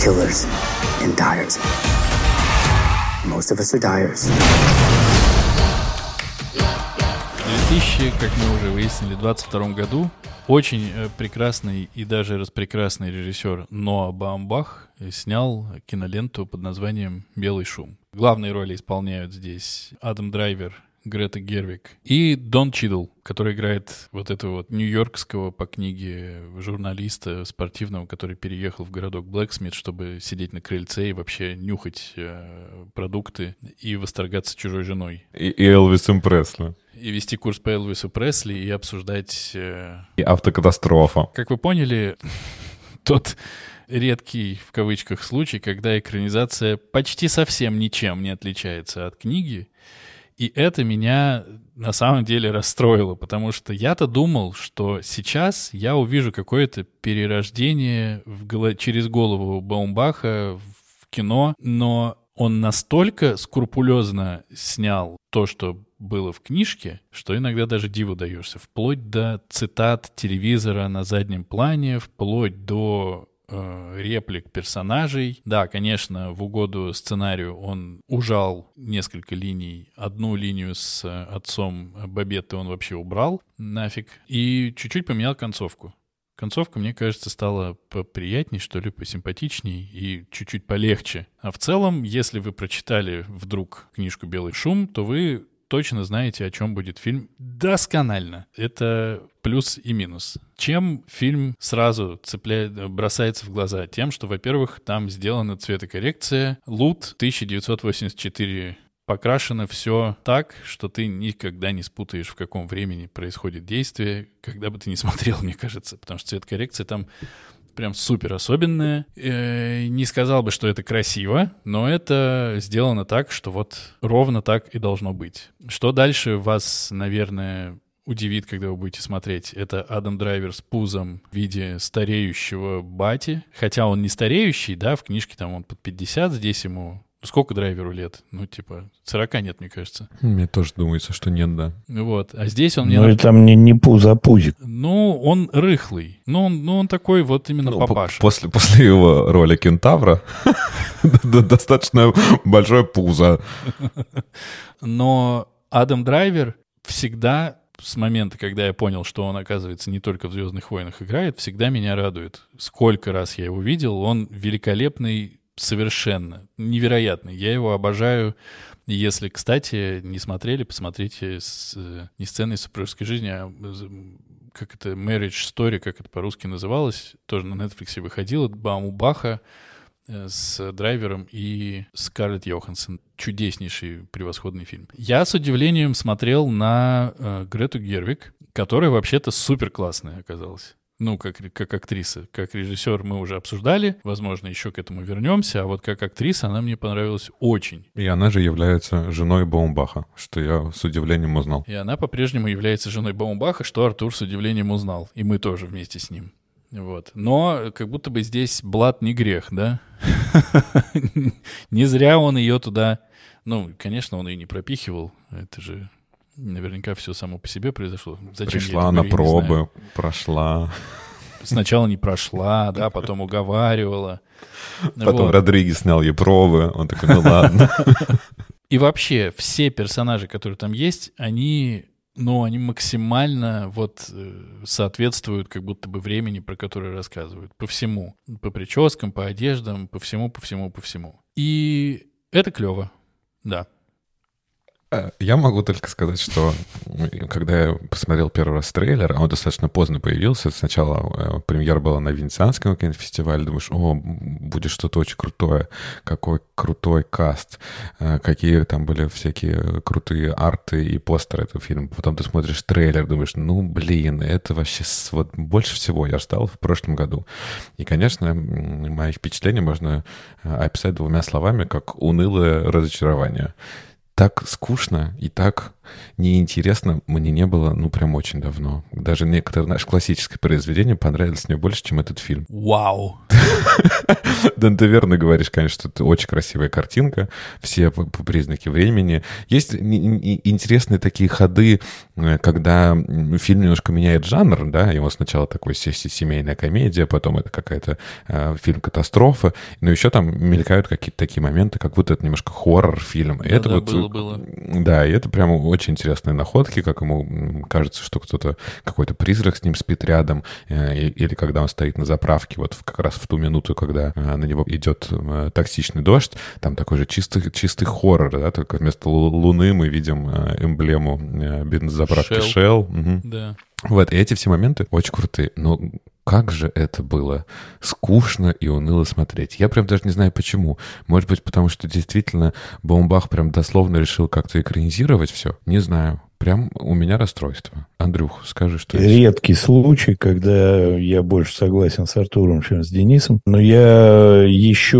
Speaker 9: killers and dyers. Most of us are dyers.
Speaker 3: В 2000, как мы уже выяснили, 22 году очень э, прекрасный и даже распрекрасный режиссер Ноа Баумбах снял киноленту под названием «Белый шум». Главные роли исполняют здесь Адам Драйвер Грета Гервиг. И Дон Чидл, который играет вот этого вот нью-йоркского по книге журналиста спортивного, который переехал в городок Блэксмит, чтобы сидеть на крыльце и вообще нюхать э, продукты и восторгаться чужой женой.
Speaker 1: И, и Элвисом Пресли.
Speaker 3: И вести курс по Элвису Пресли и обсуждать... Э...
Speaker 1: И автокатастрофа.
Speaker 3: Как вы поняли, <laughs> тот редкий, в кавычках, случай, когда экранизация почти совсем ничем не отличается от книги, и это меня на самом деле расстроило, потому что я-то думал, что сейчас я увижу какое-то перерождение в голо... через голову Баумбаха в кино, но он настолько скрупулезно снял то, что было в книжке, что иногда даже диву даешься. Вплоть до цитат телевизора на заднем плане, вплоть до э, реплик персонажей. Да, конечно, в угоду сценарию он ужал несколько линий. Одну линию с отцом Бабетты он вообще убрал нафиг. И чуть-чуть поменял концовку. Концовка, мне кажется, стала поприятней, что ли, посимпатичней и чуть-чуть полегче. А в целом, если вы прочитали вдруг книжку «Белый шум», то вы точно знаете, о чем будет фильм досконально. Это плюс и минус. Чем фильм сразу цепляет, бросается в глаза? Тем, что, во-первых, там сделана цветокоррекция. Лут 1984 покрашено все так, что ты никогда не спутаешь, в каком времени происходит действие, когда бы ты ни смотрел, мне кажется, потому что цвет коррекции там прям супер особенная. Э, не сказал бы, что это красиво, но это сделано так, что вот ровно так и должно быть. Что дальше вас, наверное, удивит, когда вы будете смотреть. Это Адам Драйвер с пузом в виде стареющего бати. Хотя он не стареющий, да, в книжке там он под 50, здесь ему Сколько драйверу лет? Ну, типа, 40 нет, мне кажется.
Speaker 1: Мне тоже думается, что нет, да.
Speaker 3: Вот. А здесь он мне...
Speaker 2: Ну, и там не, не пузо, а пузик.
Speaker 3: Ну, он рыхлый. Ну, он, ну, он такой вот именно
Speaker 1: Ну,
Speaker 3: папаша.
Speaker 1: по- После, после его роли кентавра <laughs> достаточно большое пузо.
Speaker 3: Но Адам Драйвер всегда с момента, когда я понял, что он, оказывается, не только в «Звездных войнах» играет, всегда меня радует. Сколько раз я его видел, он великолепный совершенно, невероятный. Я его обожаю. Если, кстати, не смотрели, посмотрите с, э, не сцены супружеской жизни, а как это, Marriage Story, как это по-русски называлось, тоже на Netflix выходило, Бауму Баха э, с драйвером и Скарлетт Йоханссон. Чудеснейший, превосходный фильм. Я с удивлением смотрел на э, Грету Гервик, которая вообще-то супер классная оказалась. Ну, как, как актриса. Как режиссер мы уже обсуждали. Возможно, еще к этому вернемся. А вот как актриса она мне понравилась очень.
Speaker 1: И она же является женой Баумбаха, что я с удивлением узнал.
Speaker 3: И она по-прежнему является женой Баумбаха, что Артур с удивлением узнал. И мы тоже вместе с ним. Вот. Но как будто бы здесь блат не грех, да? <laughs> Не зря он ее туда... Ну, конечно, он ее не пропихивал. Это же наверняка все само по себе произошло. Зачем
Speaker 1: Пришла на
Speaker 3: говорю,
Speaker 1: пробы, прошла.
Speaker 3: Сначала не прошла, да, <laughs> потом уговаривала.
Speaker 1: Потом
Speaker 3: Вот.
Speaker 1: Родригес снял ей пробы. Он такой, ну ладно. <laughs>
Speaker 3: И вообще все персонажи, которые там есть, они, ну, они максимально вот э, соответствуют как будто бы времени, про которое рассказывают. По всему. По прическам, по одеждам, по всему, по всему, по всему. И это клево. Да.
Speaker 1: Э, Я могу только сказать, что когда я посмотрел первый раз трейлер, а он достаточно поздно появился, сначала э, премьера была на Венецианском кинофестивале, думаешь, о, будет что-то очень крутое, какой крутой каст, э, какие там были всякие крутые арты и постеры этого фильма. Потом ты смотришь трейлер, думаешь, ну, блин, это вообще вот больше всего я ждал в прошлом году. И, конечно, мои впечатления можно э, описать двумя словами, как унылое разочарование так скучно и так неинтересно мне не было, ну, прям очень давно. Даже некоторые наши классические произведения понравились мне больше, чем этот фильм.
Speaker 3: Вау. <laughs>
Speaker 1: Да, ты верно говоришь, конечно, что это очень красивая картинка, все по, признаки времени. Есть интересные такие ходы, э, когда фильм немножко меняет жанр, да, его сначала такой се- се- семейная комедия, потом это какая-то э, фильм-катастрофа, но еще там мелькают какие-то такие моменты, как будто это немножко хоррор-фильм. Это вот,
Speaker 3: было, было.
Speaker 1: да, и это прямо очень интересные находки, как ему кажется, что кто-то, какой-то призрак с ним спит рядом, э, или когда он стоит на заправке, вот как раз в ту минуту, когда э, на него идет э, токсичный дождь, там такой же чистый, чистый хоррор, да, только вместо лу- луны мы видим эмблему бензозаправки
Speaker 3: Shell.
Speaker 1: Shell. Мгм.
Speaker 3: Да.
Speaker 1: Вот, и эти все моменты очень крутые. Но как же это было скучно и уныло смотреть. Я прям даже не знаю почему. Может быть, потому что действительно Баумбах прям дословно решил как-то экранизировать все? Не знаю. Прям у меня расстройство. Андрюх, скажи, что?
Speaker 2: Редкий случай, когда я больше согласен с Артуром, чем с Денисом. Но я еще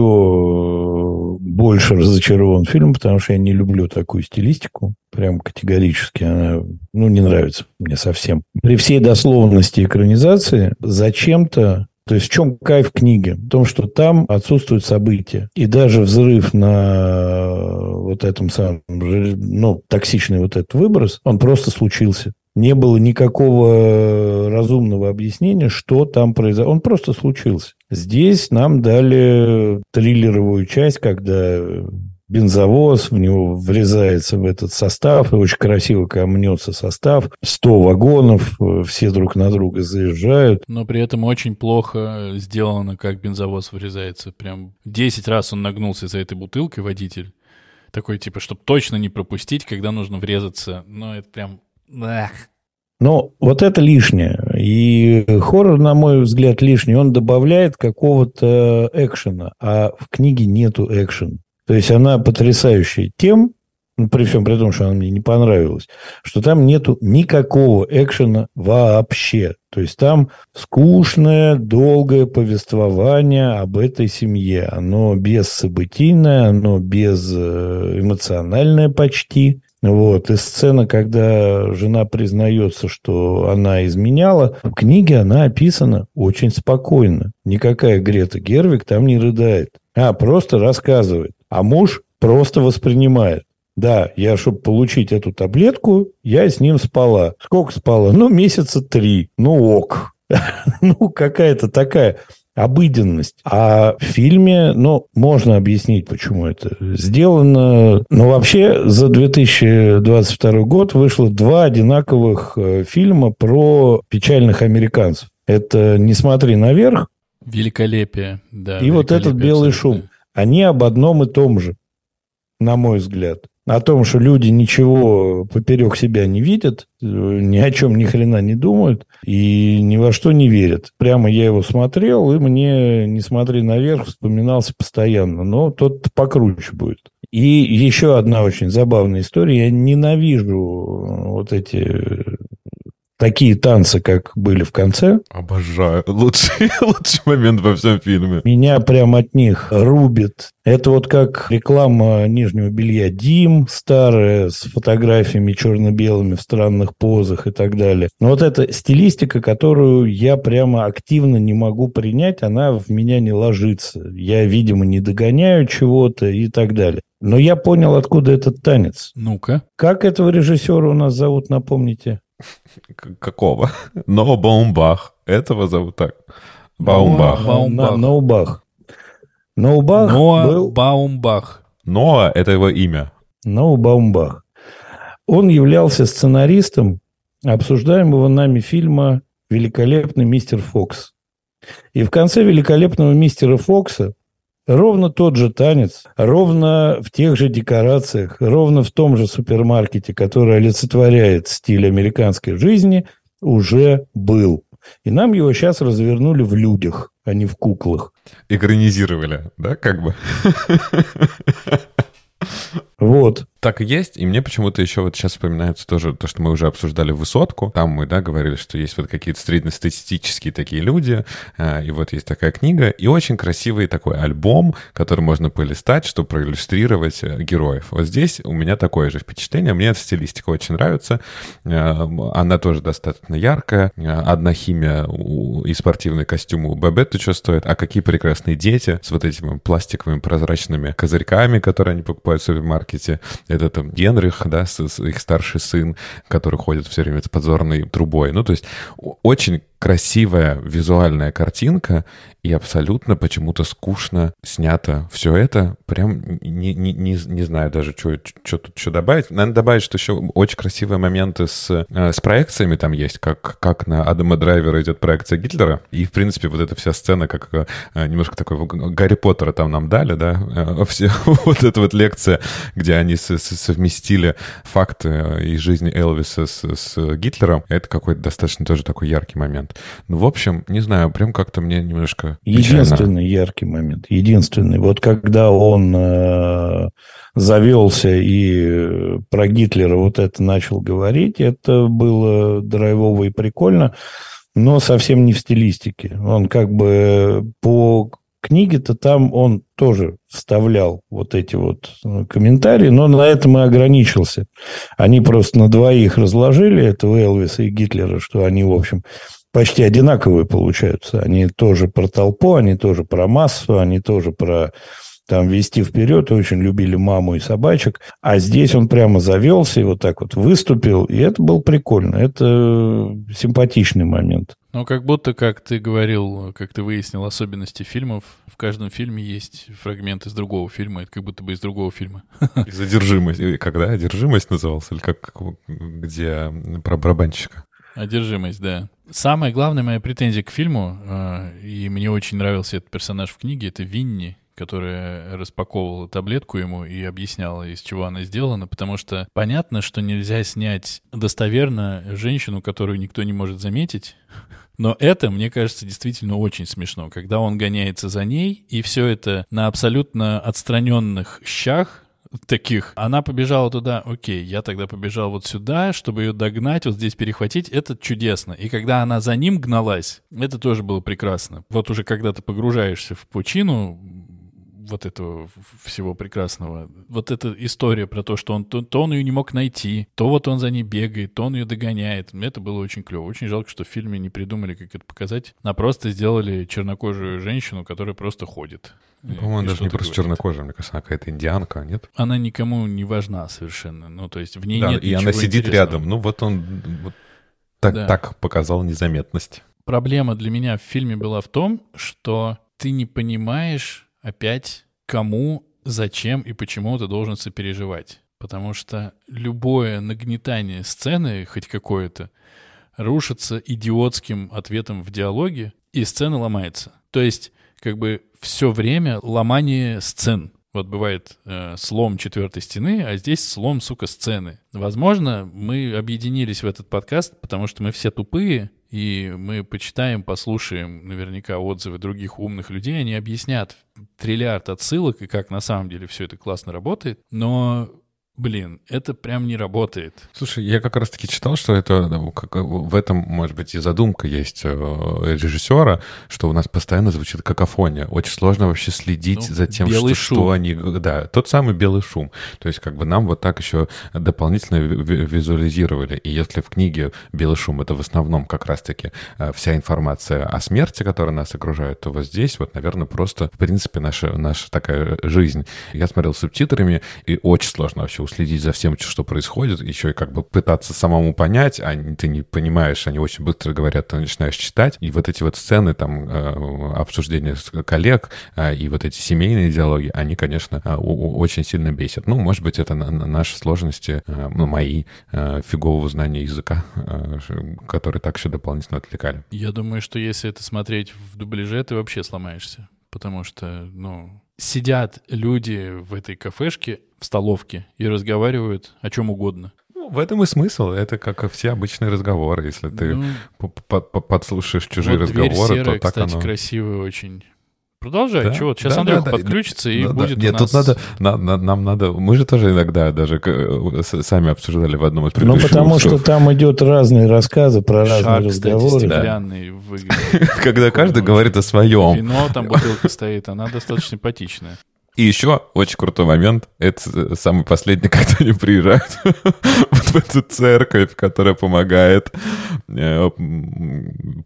Speaker 2: больше разочарован фильмом, потому что я не люблю такую стилистику. Прям категорически. Она, ну, не нравится мне совсем. При всей дословности экранизации зачем-то То есть в чем кайф книги? В том, что там отсутствуют события. И даже взрыв на вот этом самом, ну, токсичный вот этот выброс, он просто случился. Не было никакого разумного объяснения, что там произошло. Он просто случился. Здесь нам дали триллеровую часть, когда бензовоз, в него врезается в этот состав, и очень красиво камнется состав. 100 вагонов, э, все друг на друга заезжают.
Speaker 3: Но при этом очень плохо сделано, как бензовоз врезается. Прям 10 раз он нагнулся за этой бутылкой, водитель. Такой, типа, чтобы точно не пропустить, когда нужно врезаться. Но это прям... Ах.
Speaker 2: Но вот это лишнее. И хоррор, на мой взгляд, лишний. Он добавляет какого-то экшена, а в книге нету экшена. То есть она потрясающая тем, ну, при всем при том, что она мне не понравилась, что там нету никакого экшена вообще. То есть там скучное, долгое повествование об этой семье. Оно бессобытийное, оно без э, эмоциональное почти. Вот. И сцена, когда жена признается, что она изменяла, в книге она описана очень спокойно. Никакая Грета Гервик там не рыдает, а просто рассказывает. А муж просто воспринимает. Да, я, чтобы получить эту таблетку, я с ним спала. Сколько спала? Ну, месяца три. Ну, ок. <laughs> Ну, какая-то такая обыденность. А в фильме, ну, можно объяснить, почему это сделано. Но вообще за 2022 год вышло два одинаковых э, фильма про печальных американцев. Это «Не смотри наверх».
Speaker 3: Великолепие, да.
Speaker 2: И вот этот «Белый шум». Они об одном и том же, на мой взгляд о том, что люди ничего поперек себя не видят, ни о чем ни хрена не думают и ни во что не верят. Прямо я его смотрел, и мне, не смотри наверх, вспоминался постоянно. Но тот покруче будет. И еще одна очень забавная история. Я ненавижу вот эти такие танцы, как были в конце.
Speaker 1: Обожаю. Лучший, <laughs> лучший момент во всем фильме.
Speaker 2: Меня прям от них рубит. Это вот как реклама нижнего белья Дим старая, с фотографиями черно-белыми в странных позах и так далее. Но вот эта стилистика, которую я прямо активно не могу принять, она в меня не ложится. Я, видимо, не догоняю чего-то и так далее. Но я понял, откуда этот танец.
Speaker 3: Ну-ка.
Speaker 2: Как этого режиссера у нас зовут, напомните? <laughs>
Speaker 1: Какого? <laughs> Но Баумбах. Этого зовут так. Баумбах.
Speaker 3: Баумбах.
Speaker 2: Ноубах. Ноубах
Speaker 3: Ноа
Speaker 2: был...
Speaker 3: Баумбах.
Speaker 1: Ноа — это его имя.
Speaker 2: Ноу Баумбах. Он являлся сценаристом обсуждаемого нами фильма «Великолепный мистер Фокс». И в конце «Великолепного мистера Фокса» ровно тот же танец, ровно в тех же декорациях, ровно в том же супермаркете, который олицетворяет стиль американской жизни, уже был. И нам его сейчас развернули в людях, а не в куклах.
Speaker 1: Экранизировали, да, как бы? <laughs>
Speaker 2: Вот.
Speaker 1: Так и есть. И мне почему-то еще вот сейчас вспоминается тоже то, что мы уже обсуждали высотку. Там мы, да, говорили, что есть вот какие-то среднестатистические такие люди. А, и вот есть такая книга. И очень красивый такой альбом, который можно полистать, чтобы проиллюстрировать э, героев. Вот здесь у меня такое же впечатление. Мне эта стилистика очень нравится. А, она тоже достаточно яркая. А, одна химия и спортивный костюм у Бабетты что стоит. А какие прекрасные дети с вот этими пластиковыми прозрачными козырьками, которые они покупают в супермаркете это там Генрих, да, их старший сын, который ходит все время с подзорной трубой. Ну, то есть очень красивая визуальная картинка, и абсолютно почему-то скучно снято все это. Прям не, не, не, не знаю даже, что, тут что добавить. Надо добавить, что еще очень красивые моменты с, э, с проекциями там есть, как, как на Адама Драйвера идет проекция Гитлера. И, в принципе, вот эта вся сцена, как э, немножко такой Гарри Поттера там нам дали, да, э, все, <laughs> вот эта вот лекция, где они совместили факты из жизни Элвиса с, с Гитлером, это какой-то достаточно тоже такой яркий момент. Ну, в общем, не знаю, прям как-то мне немножко
Speaker 2: Единственный
Speaker 1: печально.
Speaker 2: яркий момент. Единственный. Вот когда он э, завелся и про Гитлера вот это начал говорить, это было драйвово и прикольно, но совсем не в стилистике. Он как бы по книге-то там он тоже вставлял вот эти вот э, комментарии, но на этом и ограничился. Они просто на двоих разложили этого Элвиса и Гитлера, что они, в общем, почти одинаковые получаются. Они тоже про толпу, они тоже про массу, они тоже про там вести вперед, очень любили маму и собачек. А здесь он прямо завелся и вот так вот выступил, и это было прикольно. Это симпатичный момент.
Speaker 3: Ну, как будто, как ты говорил, как ты выяснил особенности фильмов, в каждом фильме есть фрагмент из другого фильма, это как будто бы из другого фильма.
Speaker 1: Из «Одержимость». Когда «Одержимость» назывался? Или как, где про барабанщика?
Speaker 3: Одержимость, да. Самая главная моя претензия к фильму, э, и мне очень нравился этот персонаж в книге, это Винни, которая распаковывала таблетку ему и объясняла, из чего она сделана, потому что понятно, что нельзя снять достоверно женщину, которую никто не может заметить, но это, мне кажется, действительно очень смешно, когда он гоняется за ней, и все это на абсолютно отстраненных щах, таких. Она побежала туда, окей, я тогда побежал вот сюда, чтобы ее догнать, вот здесь перехватить, это чудесно. И когда она за ним гналась, это тоже было прекрасно. Вот уже когда ты погружаешься в пучину, вот этого всего прекрасного. Вот эта история про то, что он то, то он ее не мог найти, то вот он за ней бегает, то он ее догоняет. Это было очень клево. Очень жалко, что в фильме не придумали, как это показать, а просто сделали чернокожую женщину, которая просто ходит.
Speaker 1: Ну, по-моему, даже не просто чернокожая, мне кажется, она какая-то индианка, нет?
Speaker 3: Она никому не важна совершенно. Ну, то есть в ней
Speaker 1: да,
Speaker 3: нет
Speaker 1: и она сидит рядом. Ну, вот он вот так,
Speaker 3: Да.
Speaker 1: так показал незаметность.
Speaker 3: Проблема для меня в фильме была в том, что ты не понимаешь опять, кому, зачем и почему ты должен сопереживать. Потому что любое нагнетание сцены, хоть какое-то, рушится идиотским ответом в диалоге, и сцена ломается. То есть, как бы все время ломание сцен. Вот бывает э, слом четвертой стены, а здесь слом, сука, сцены. Возможно, мы объединились в этот подкаст, потому что мы все тупые, и мы почитаем, послушаем наверняка отзывы других умных людей, они объяснят триллиард отсылок и как на самом деле все это классно работает, но Блин, это прям не работает.
Speaker 1: Слушай, я как раз-таки читал, что это ну, как, в этом, может быть, и задумка есть э, режиссера, что у нас постоянно звучит какофония. Очень сложно вообще следить
Speaker 3: Ну,
Speaker 1: за тем, что,
Speaker 3: шум.
Speaker 1: что они... Да, тот самый белый шум. То есть как бы нам вот так еще дополнительно ви- ви- визуализировали. И если в книге белый шум — это в основном как раз-таки э, вся информация о смерти, которая нас окружает, то вот здесь вот, наверное, просто, в принципе, наша, наша такая жизнь. Я смотрел субтитрами, и очень сложно вообще уследить за всем, что происходит, еще и как бы пытаться самому понять, а ты не понимаешь, они очень быстро говорят, ты начинаешь читать, и вот эти вот сцены, там, э, обсуждения с коллег, э, и вот эти семейные диалоги, они, конечно, э, очень сильно бесят. Ну, может быть, это на- на наши сложности, э, ну, мои, э, фигового знания языка, э, которые так еще дополнительно отвлекали.
Speaker 3: Я думаю, что если это смотреть в дубляже, ты вообще сломаешься. Потому что, ну, сидят люди в этой кафешке, в столовке, и разговаривают о чем угодно.
Speaker 1: Ну, в этом и смысл. Это как и все обычные разговоры. Если ты
Speaker 3: Ну,
Speaker 1: подслушаешь чужие
Speaker 3: вот дверь
Speaker 1: разговоры,
Speaker 3: серая,
Speaker 1: то так
Speaker 3: кстати,
Speaker 1: оно...
Speaker 3: красивая очень. Продолжай,
Speaker 1: Да,
Speaker 3: чего? Сейчас
Speaker 1: да,
Speaker 3: Андрюха
Speaker 1: да, да.
Speaker 3: подключится, и
Speaker 1: Да, да.
Speaker 3: будет
Speaker 1: Нет,
Speaker 3: у нас...
Speaker 1: тут надо, на- на- нам надо, мы же тоже иногда даже э, сами обсуждали в одном из
Speaker 2: Ну,
Speaker 1: предыдущих
Speaker 2: потому что там идет разные рассказы про
Speaker 3: Шар,
Speaker 2: разные
Speaker 3: кстати,
Speaker 2: разговоры.
Speaker 3: стеклянный выглядит. <laughs>
Speaker 1: когда каждый говорит о своем.
Speaker 3: Вино, там бутылка стоит, она достаточно <laughs> симпатичная.
Speaker 1: И еще очень крутой момент, это самый последний, <laughs> когда они приезжают <laughs> вот в эту церковь, которая помогает э,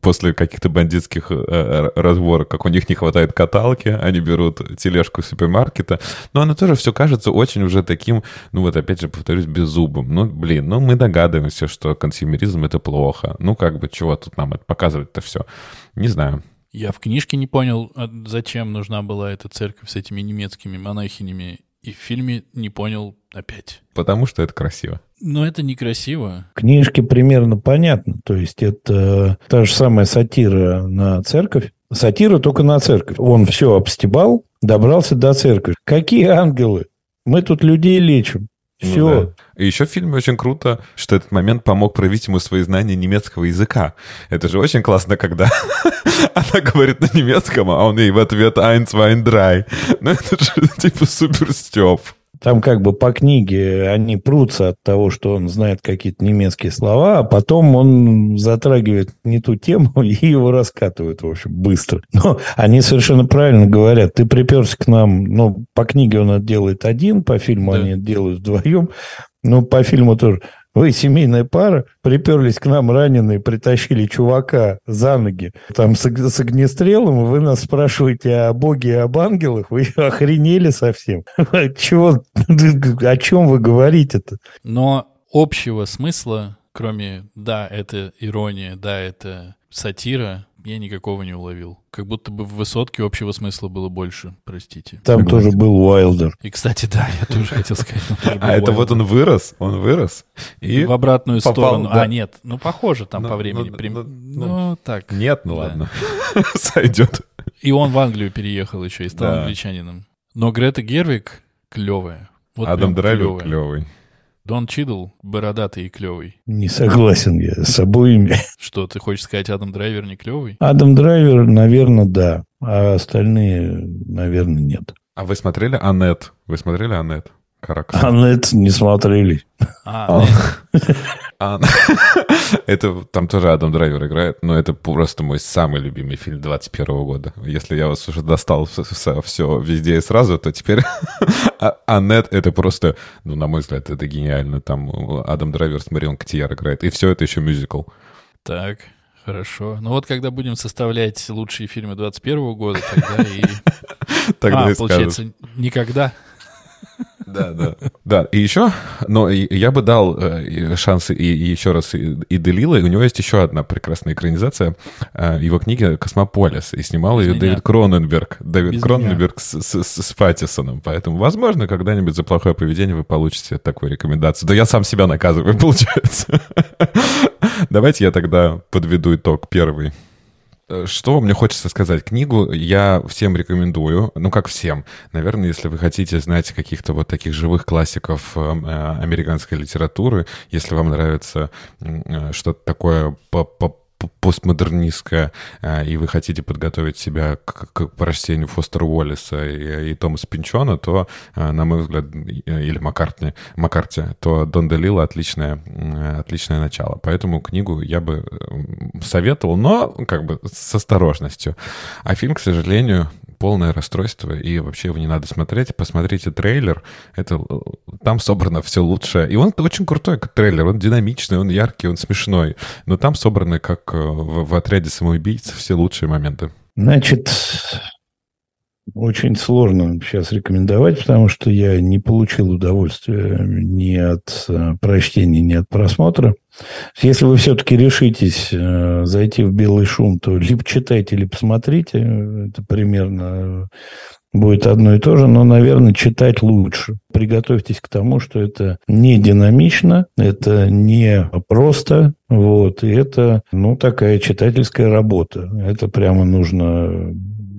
Speaker 1: после каких-то бандитских э, разборок, как у них не хватает каталки, они берут тележку супермаркета, но оно тоже все кажется очень уже таким, ну вот опять же повторюсь, беззубым. Ну, блин, ну мы догадываемся, что консюмеризм — это плохо. Ну как бы, чего тут нам это показывать-то все? Не знаю.
Speaker 3: Я в книжке не понял, а зачем нужна была эта церковь с этими немецкими монахинями, и в фильме не понял опять.
Speaker 1: Потому что это красиво.
Speaker 3: Но это некрасиво.
Speaker 2: Книжки примерно понятно. То есть это та же самая сатира на церковь. Сатира только на церковь. Он все обстебал, добрался до церкви. Какие ангелы? Мы тут людей лечим.
Speaker 1: Ну
Speaker 2: Все.
Speaker 1: да. И еще в фильме очень круто, что этот момент помог проявить ему свои знания немецкого языка. Это же очень классно, когда <laughs> она говорит на немецком, а он ей в ответ «ein, zwei, drei». Ну это же <laughs> типа супер стёб.
Speaker 2: Там как бы по книге они прутся от того, что он знает какие-то немецкие слова, а потом он затрагивает не ту тему <laughs> и его раскатывают, в общем, быстро. Но они совершенно правильно говорят. Ты приперся к нам, ну, по книге он это делает один, по фильму
Speaker 3: Да.
Speaker 2: они это делают вдвоем, ну, по фильму тоже. Вы семейная пара, приперлись к нам раненые, притащили чувака за ноги, там с, с огнестрелом, вы нас спрашиваете о Боге и об ангелах, вы <laughs> охренели совсем. <laughs> Чего, о чем вы говорите-то?
Speaker 3: Но общего смысла, кроме «да, это ирония», «да, это сатира», я никакого не уловил. Как будто бы в «Высотке» общего смысла было больше, простите.
Speaker 2: Там тоже был Уайлдер.
Speaker 3: И, кстати, да, я тоже хотел сказать.
Speaker 1: А это вот он вырос, он вырос. И...
Speaker 3: В обратную сторону. А, нет, ну, похоже там
Speaker 1: Ну,
Speaker 3: по времени.
Speaker 1: ну, ну,
Speaker 3: Ну, так.
Speaker 1: Нет, ну ладно. <laughs> Сойдет.
Speaker 3: И он в Англию переехал еще и стал англичанином. Но Грета Гервиг клевая.
Speaker 1: Адам Драйвер клевый.
Speaker 3: Дон Чидл бородатый и клевый.
Speaker 2: Не согласен я с обоими.
Speaker 3: Что, ты хочешь сказать, Адам Драйвер не клевый?
Speaker 2: Адам Драйвер, наверное, да. А остальные, наверное, нет.
Speaker 1: А вы смотрели Аннет? Вы смотрели Аннет? Каракс.
Speaker 2: А на это не смотрели.
Speaker 3: А,
Speaker 1: А, <laughs> <laughs> это там тоже Адам Драйвер играет, но это просто мой самый любимый фильм 21 года. Если я вас уже достал все везде и сразу, то теперь <laughs> А- Аннет это просто, ну, на мой взгляд, это гениально. Там Адам Драйвер с Марион Котийяр играет. И все это еще мюзикл.
Speaker 3: так, хорошо. Ну вот когда будем составлять лучшие фильмы 21 года, тогда и...
Speaker 1: Тогда
Speaker 3: а,
Speaker 1: и скажешь.
Speaker 3: получается, никогда.
Speaker 1: Да, да. Да, и еще, но я бы дал э, шансы и, еще раз и, Делилло. И у него есть еще одна прекрасная экранизация э, его книги «Космополис». И снимал ее. Дэвид Кроненберг. Дэвид Кроненберг с Паттинсоном. Поэтому, возможно, когда-нибудь за плохое поведение вы получите такую рекомендацию. Да я сам себя наказываю, <laughs> получается. Давайте я тогда подведу итог первый. Э, Что мне хочется сказать? Книгу я всем рекомендую. Ну, как всем. Наверное, если вы хотите знать каких-то вот таких живых классиков э, э, американской литературы, если вам нравится что-то такое по по п- постмодернистское, э, и вы хотите подготовить себя к, к прочтению Фостера Уоллиса и, и Томаса Пинчона, то, э, на мой взгляд, или Маккартни, Маккарти, то Дон Делила отличное, отличное начало. Поэтому книгу я бы советовал, но как бы с осторожностью. А фильм, к сожалению, полное расстройство, и вообще его не надо смотреть. Посмотрите трейлер, это э, там собрано все лучшее. И он очень крутой как трейлер, он динамичный, он яркий, он смешной. Но там собраны, как э, в, в отряде самоубийц, все лучшие моменты.
Speaker 2: Значит, очень сложно сейчас рекомендовать, потому что я не получил удовольствия ни от э, прочтения, ни от просмотра. Если вы все-таки решитесь э, зайти в белый шум, то либо читайте, либо смотрите. Это примерно будет одно и то же, но, наверное, читать лучше. Приготовьтесь к тому, что это не динамично, это не просто, вот, и это, ну, такая читательская работа. Это прямо нужно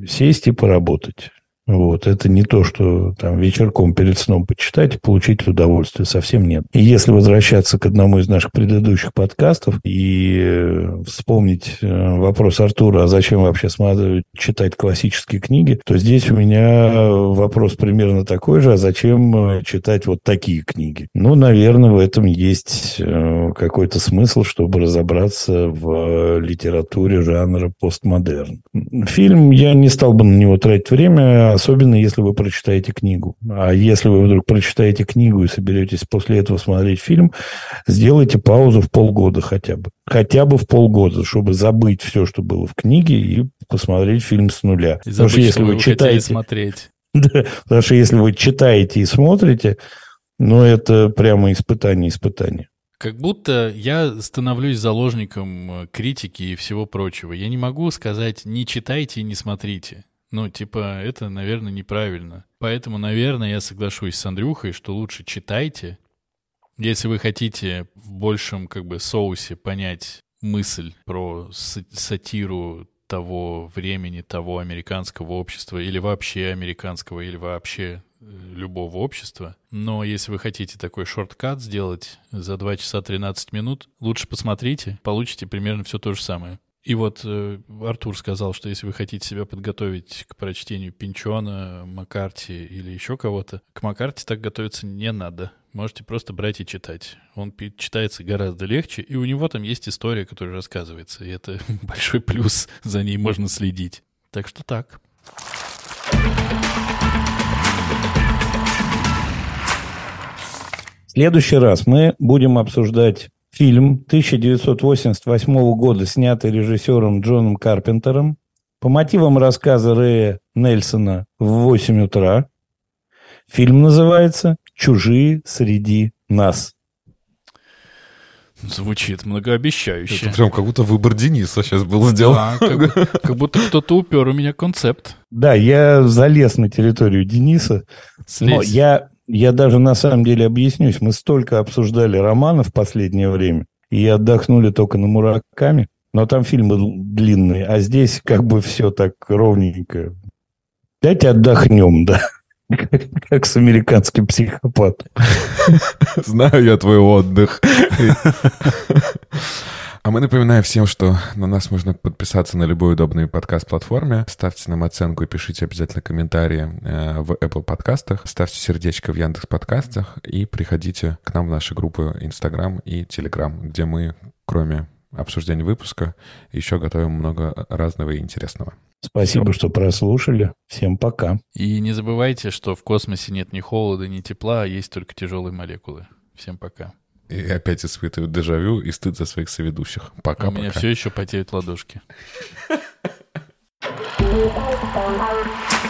Speaker 2: сесть и поработать. Вот, это не то, что там вечерком перед сном почитать и получить удовольствие. Совсем нет. И если возвращаться к одному из наших предыдущих подкастов и э, вспомнить э, вопрос Артура, а зачем вообще смотреть, читать классические книги, то здесь у меня вопрос примерно такой же, а зачем э, читать вот такие книги? Ну, наверное, в этом есть какой-то смысл, чтобы разобраться в литературе жанра постмодерн. Фильм, я не стал бы на него тратить время, особенно если вы прочитаете книгу. А если вы вдруг прочитаете книгу и соберетесь после этого смотреть фильм, сделайте паузу в полгода хотя бы. Хотя бы в полгода, чтобы забыть все, что было в книге, и посмотреть фильм с нуля.
Speaker 3: И
Speaker 2: Потому что если вы
Speaker 3: вы
Speaker 2: читаете...
Speaker 3: смотреть. <laughs>
Speaker 2: Да, потому что если вы читаете и смотрите, ну, это прямо испытание испытания.
Speaker 3: Как будто я становлюсь заложником э, критики и всего прочего. Я не могу сказать «не читайте и не смотрите». Ну, типа, это, наверное, неправильно. Поэтому, наверное, я соглашусь с Андрюхой, что лучше читайте. Если вы хотите в большем, как бы, соусе понять мысль про са- сатиру того времени, того американского общества, или вообще американского, или вообще э, любого общества. Но если вы хотите такой шорткат сделать за 2 часа 13 минут, лучше посмотрите, получите примерно все то же самое. И вот э, Артур сказал, что если вы хотите себя подготовить к прочтению Пинчона, Маккарти или еще кого-то, к Маккарти так готовиться не надо. Можете просто брать и читать. Он читается гораздо легче, и у него там есть история, которая рассказывается. И это <laughs> большой плюс, за ней можно следить. Так что так.
Speaker 2: следующий раз мы будем обсуждать фильм 1988 года, снятый режиссером Джоном Карпентером по мотивам рассказа Рэя Нельсона в 8 утра. Фильм называется «Чужие среди нас».
Speaker 3: Звучит многообещающе.
Speaker 1: Это прям как будто выбор Дениса сейчас был сделан.
Speaker 3: Да, как, как будто кто-то упер у меня концепт.
Speaker 2: Да, я залез на территорию Дениса. Но
Speaker 3: Слезь.
Speaker 2: я, я даже на самом деле объяснюсь. Мы столько обсуждали романы в последнее время, и отдохнули только на Мураками. Но там фильмы длинные, а здесь как бы все так ровненько. Дайте отдохнем, да. <laughs> Как с американским психопатом. <laughs>
Speaker 1: Знаю я твой отдых. <laughs> А мы напоминаем всем, что на нас можно подписаться на любой удобной подкаст-платформе. Ставьте нам оценку и пишите обязательно комментарии э, в Apple подкастах. Ставьте сердечко в Яндекс подкастах и приходите к нам в наши группы Instagram и Telegram, где мы, кроме обсуждения выпуска, еще готовим много разного и интересного.
Speaker 2: Спасибо, что прослушали. Всем пока.
Speaker 3: И не забывайте, что в космосе нет ни холода, ни тепла, а есть только тяжелые молекулы. Всем пока.
Speaker 1: И опять испытываю дежавю и стыд за своих соведущих.
Speaker 3: у
Speaker 1: Пока-пока.
Speaker 3: меня все еще потеют ладошки.
Speaker 4: Thank <laughs> you.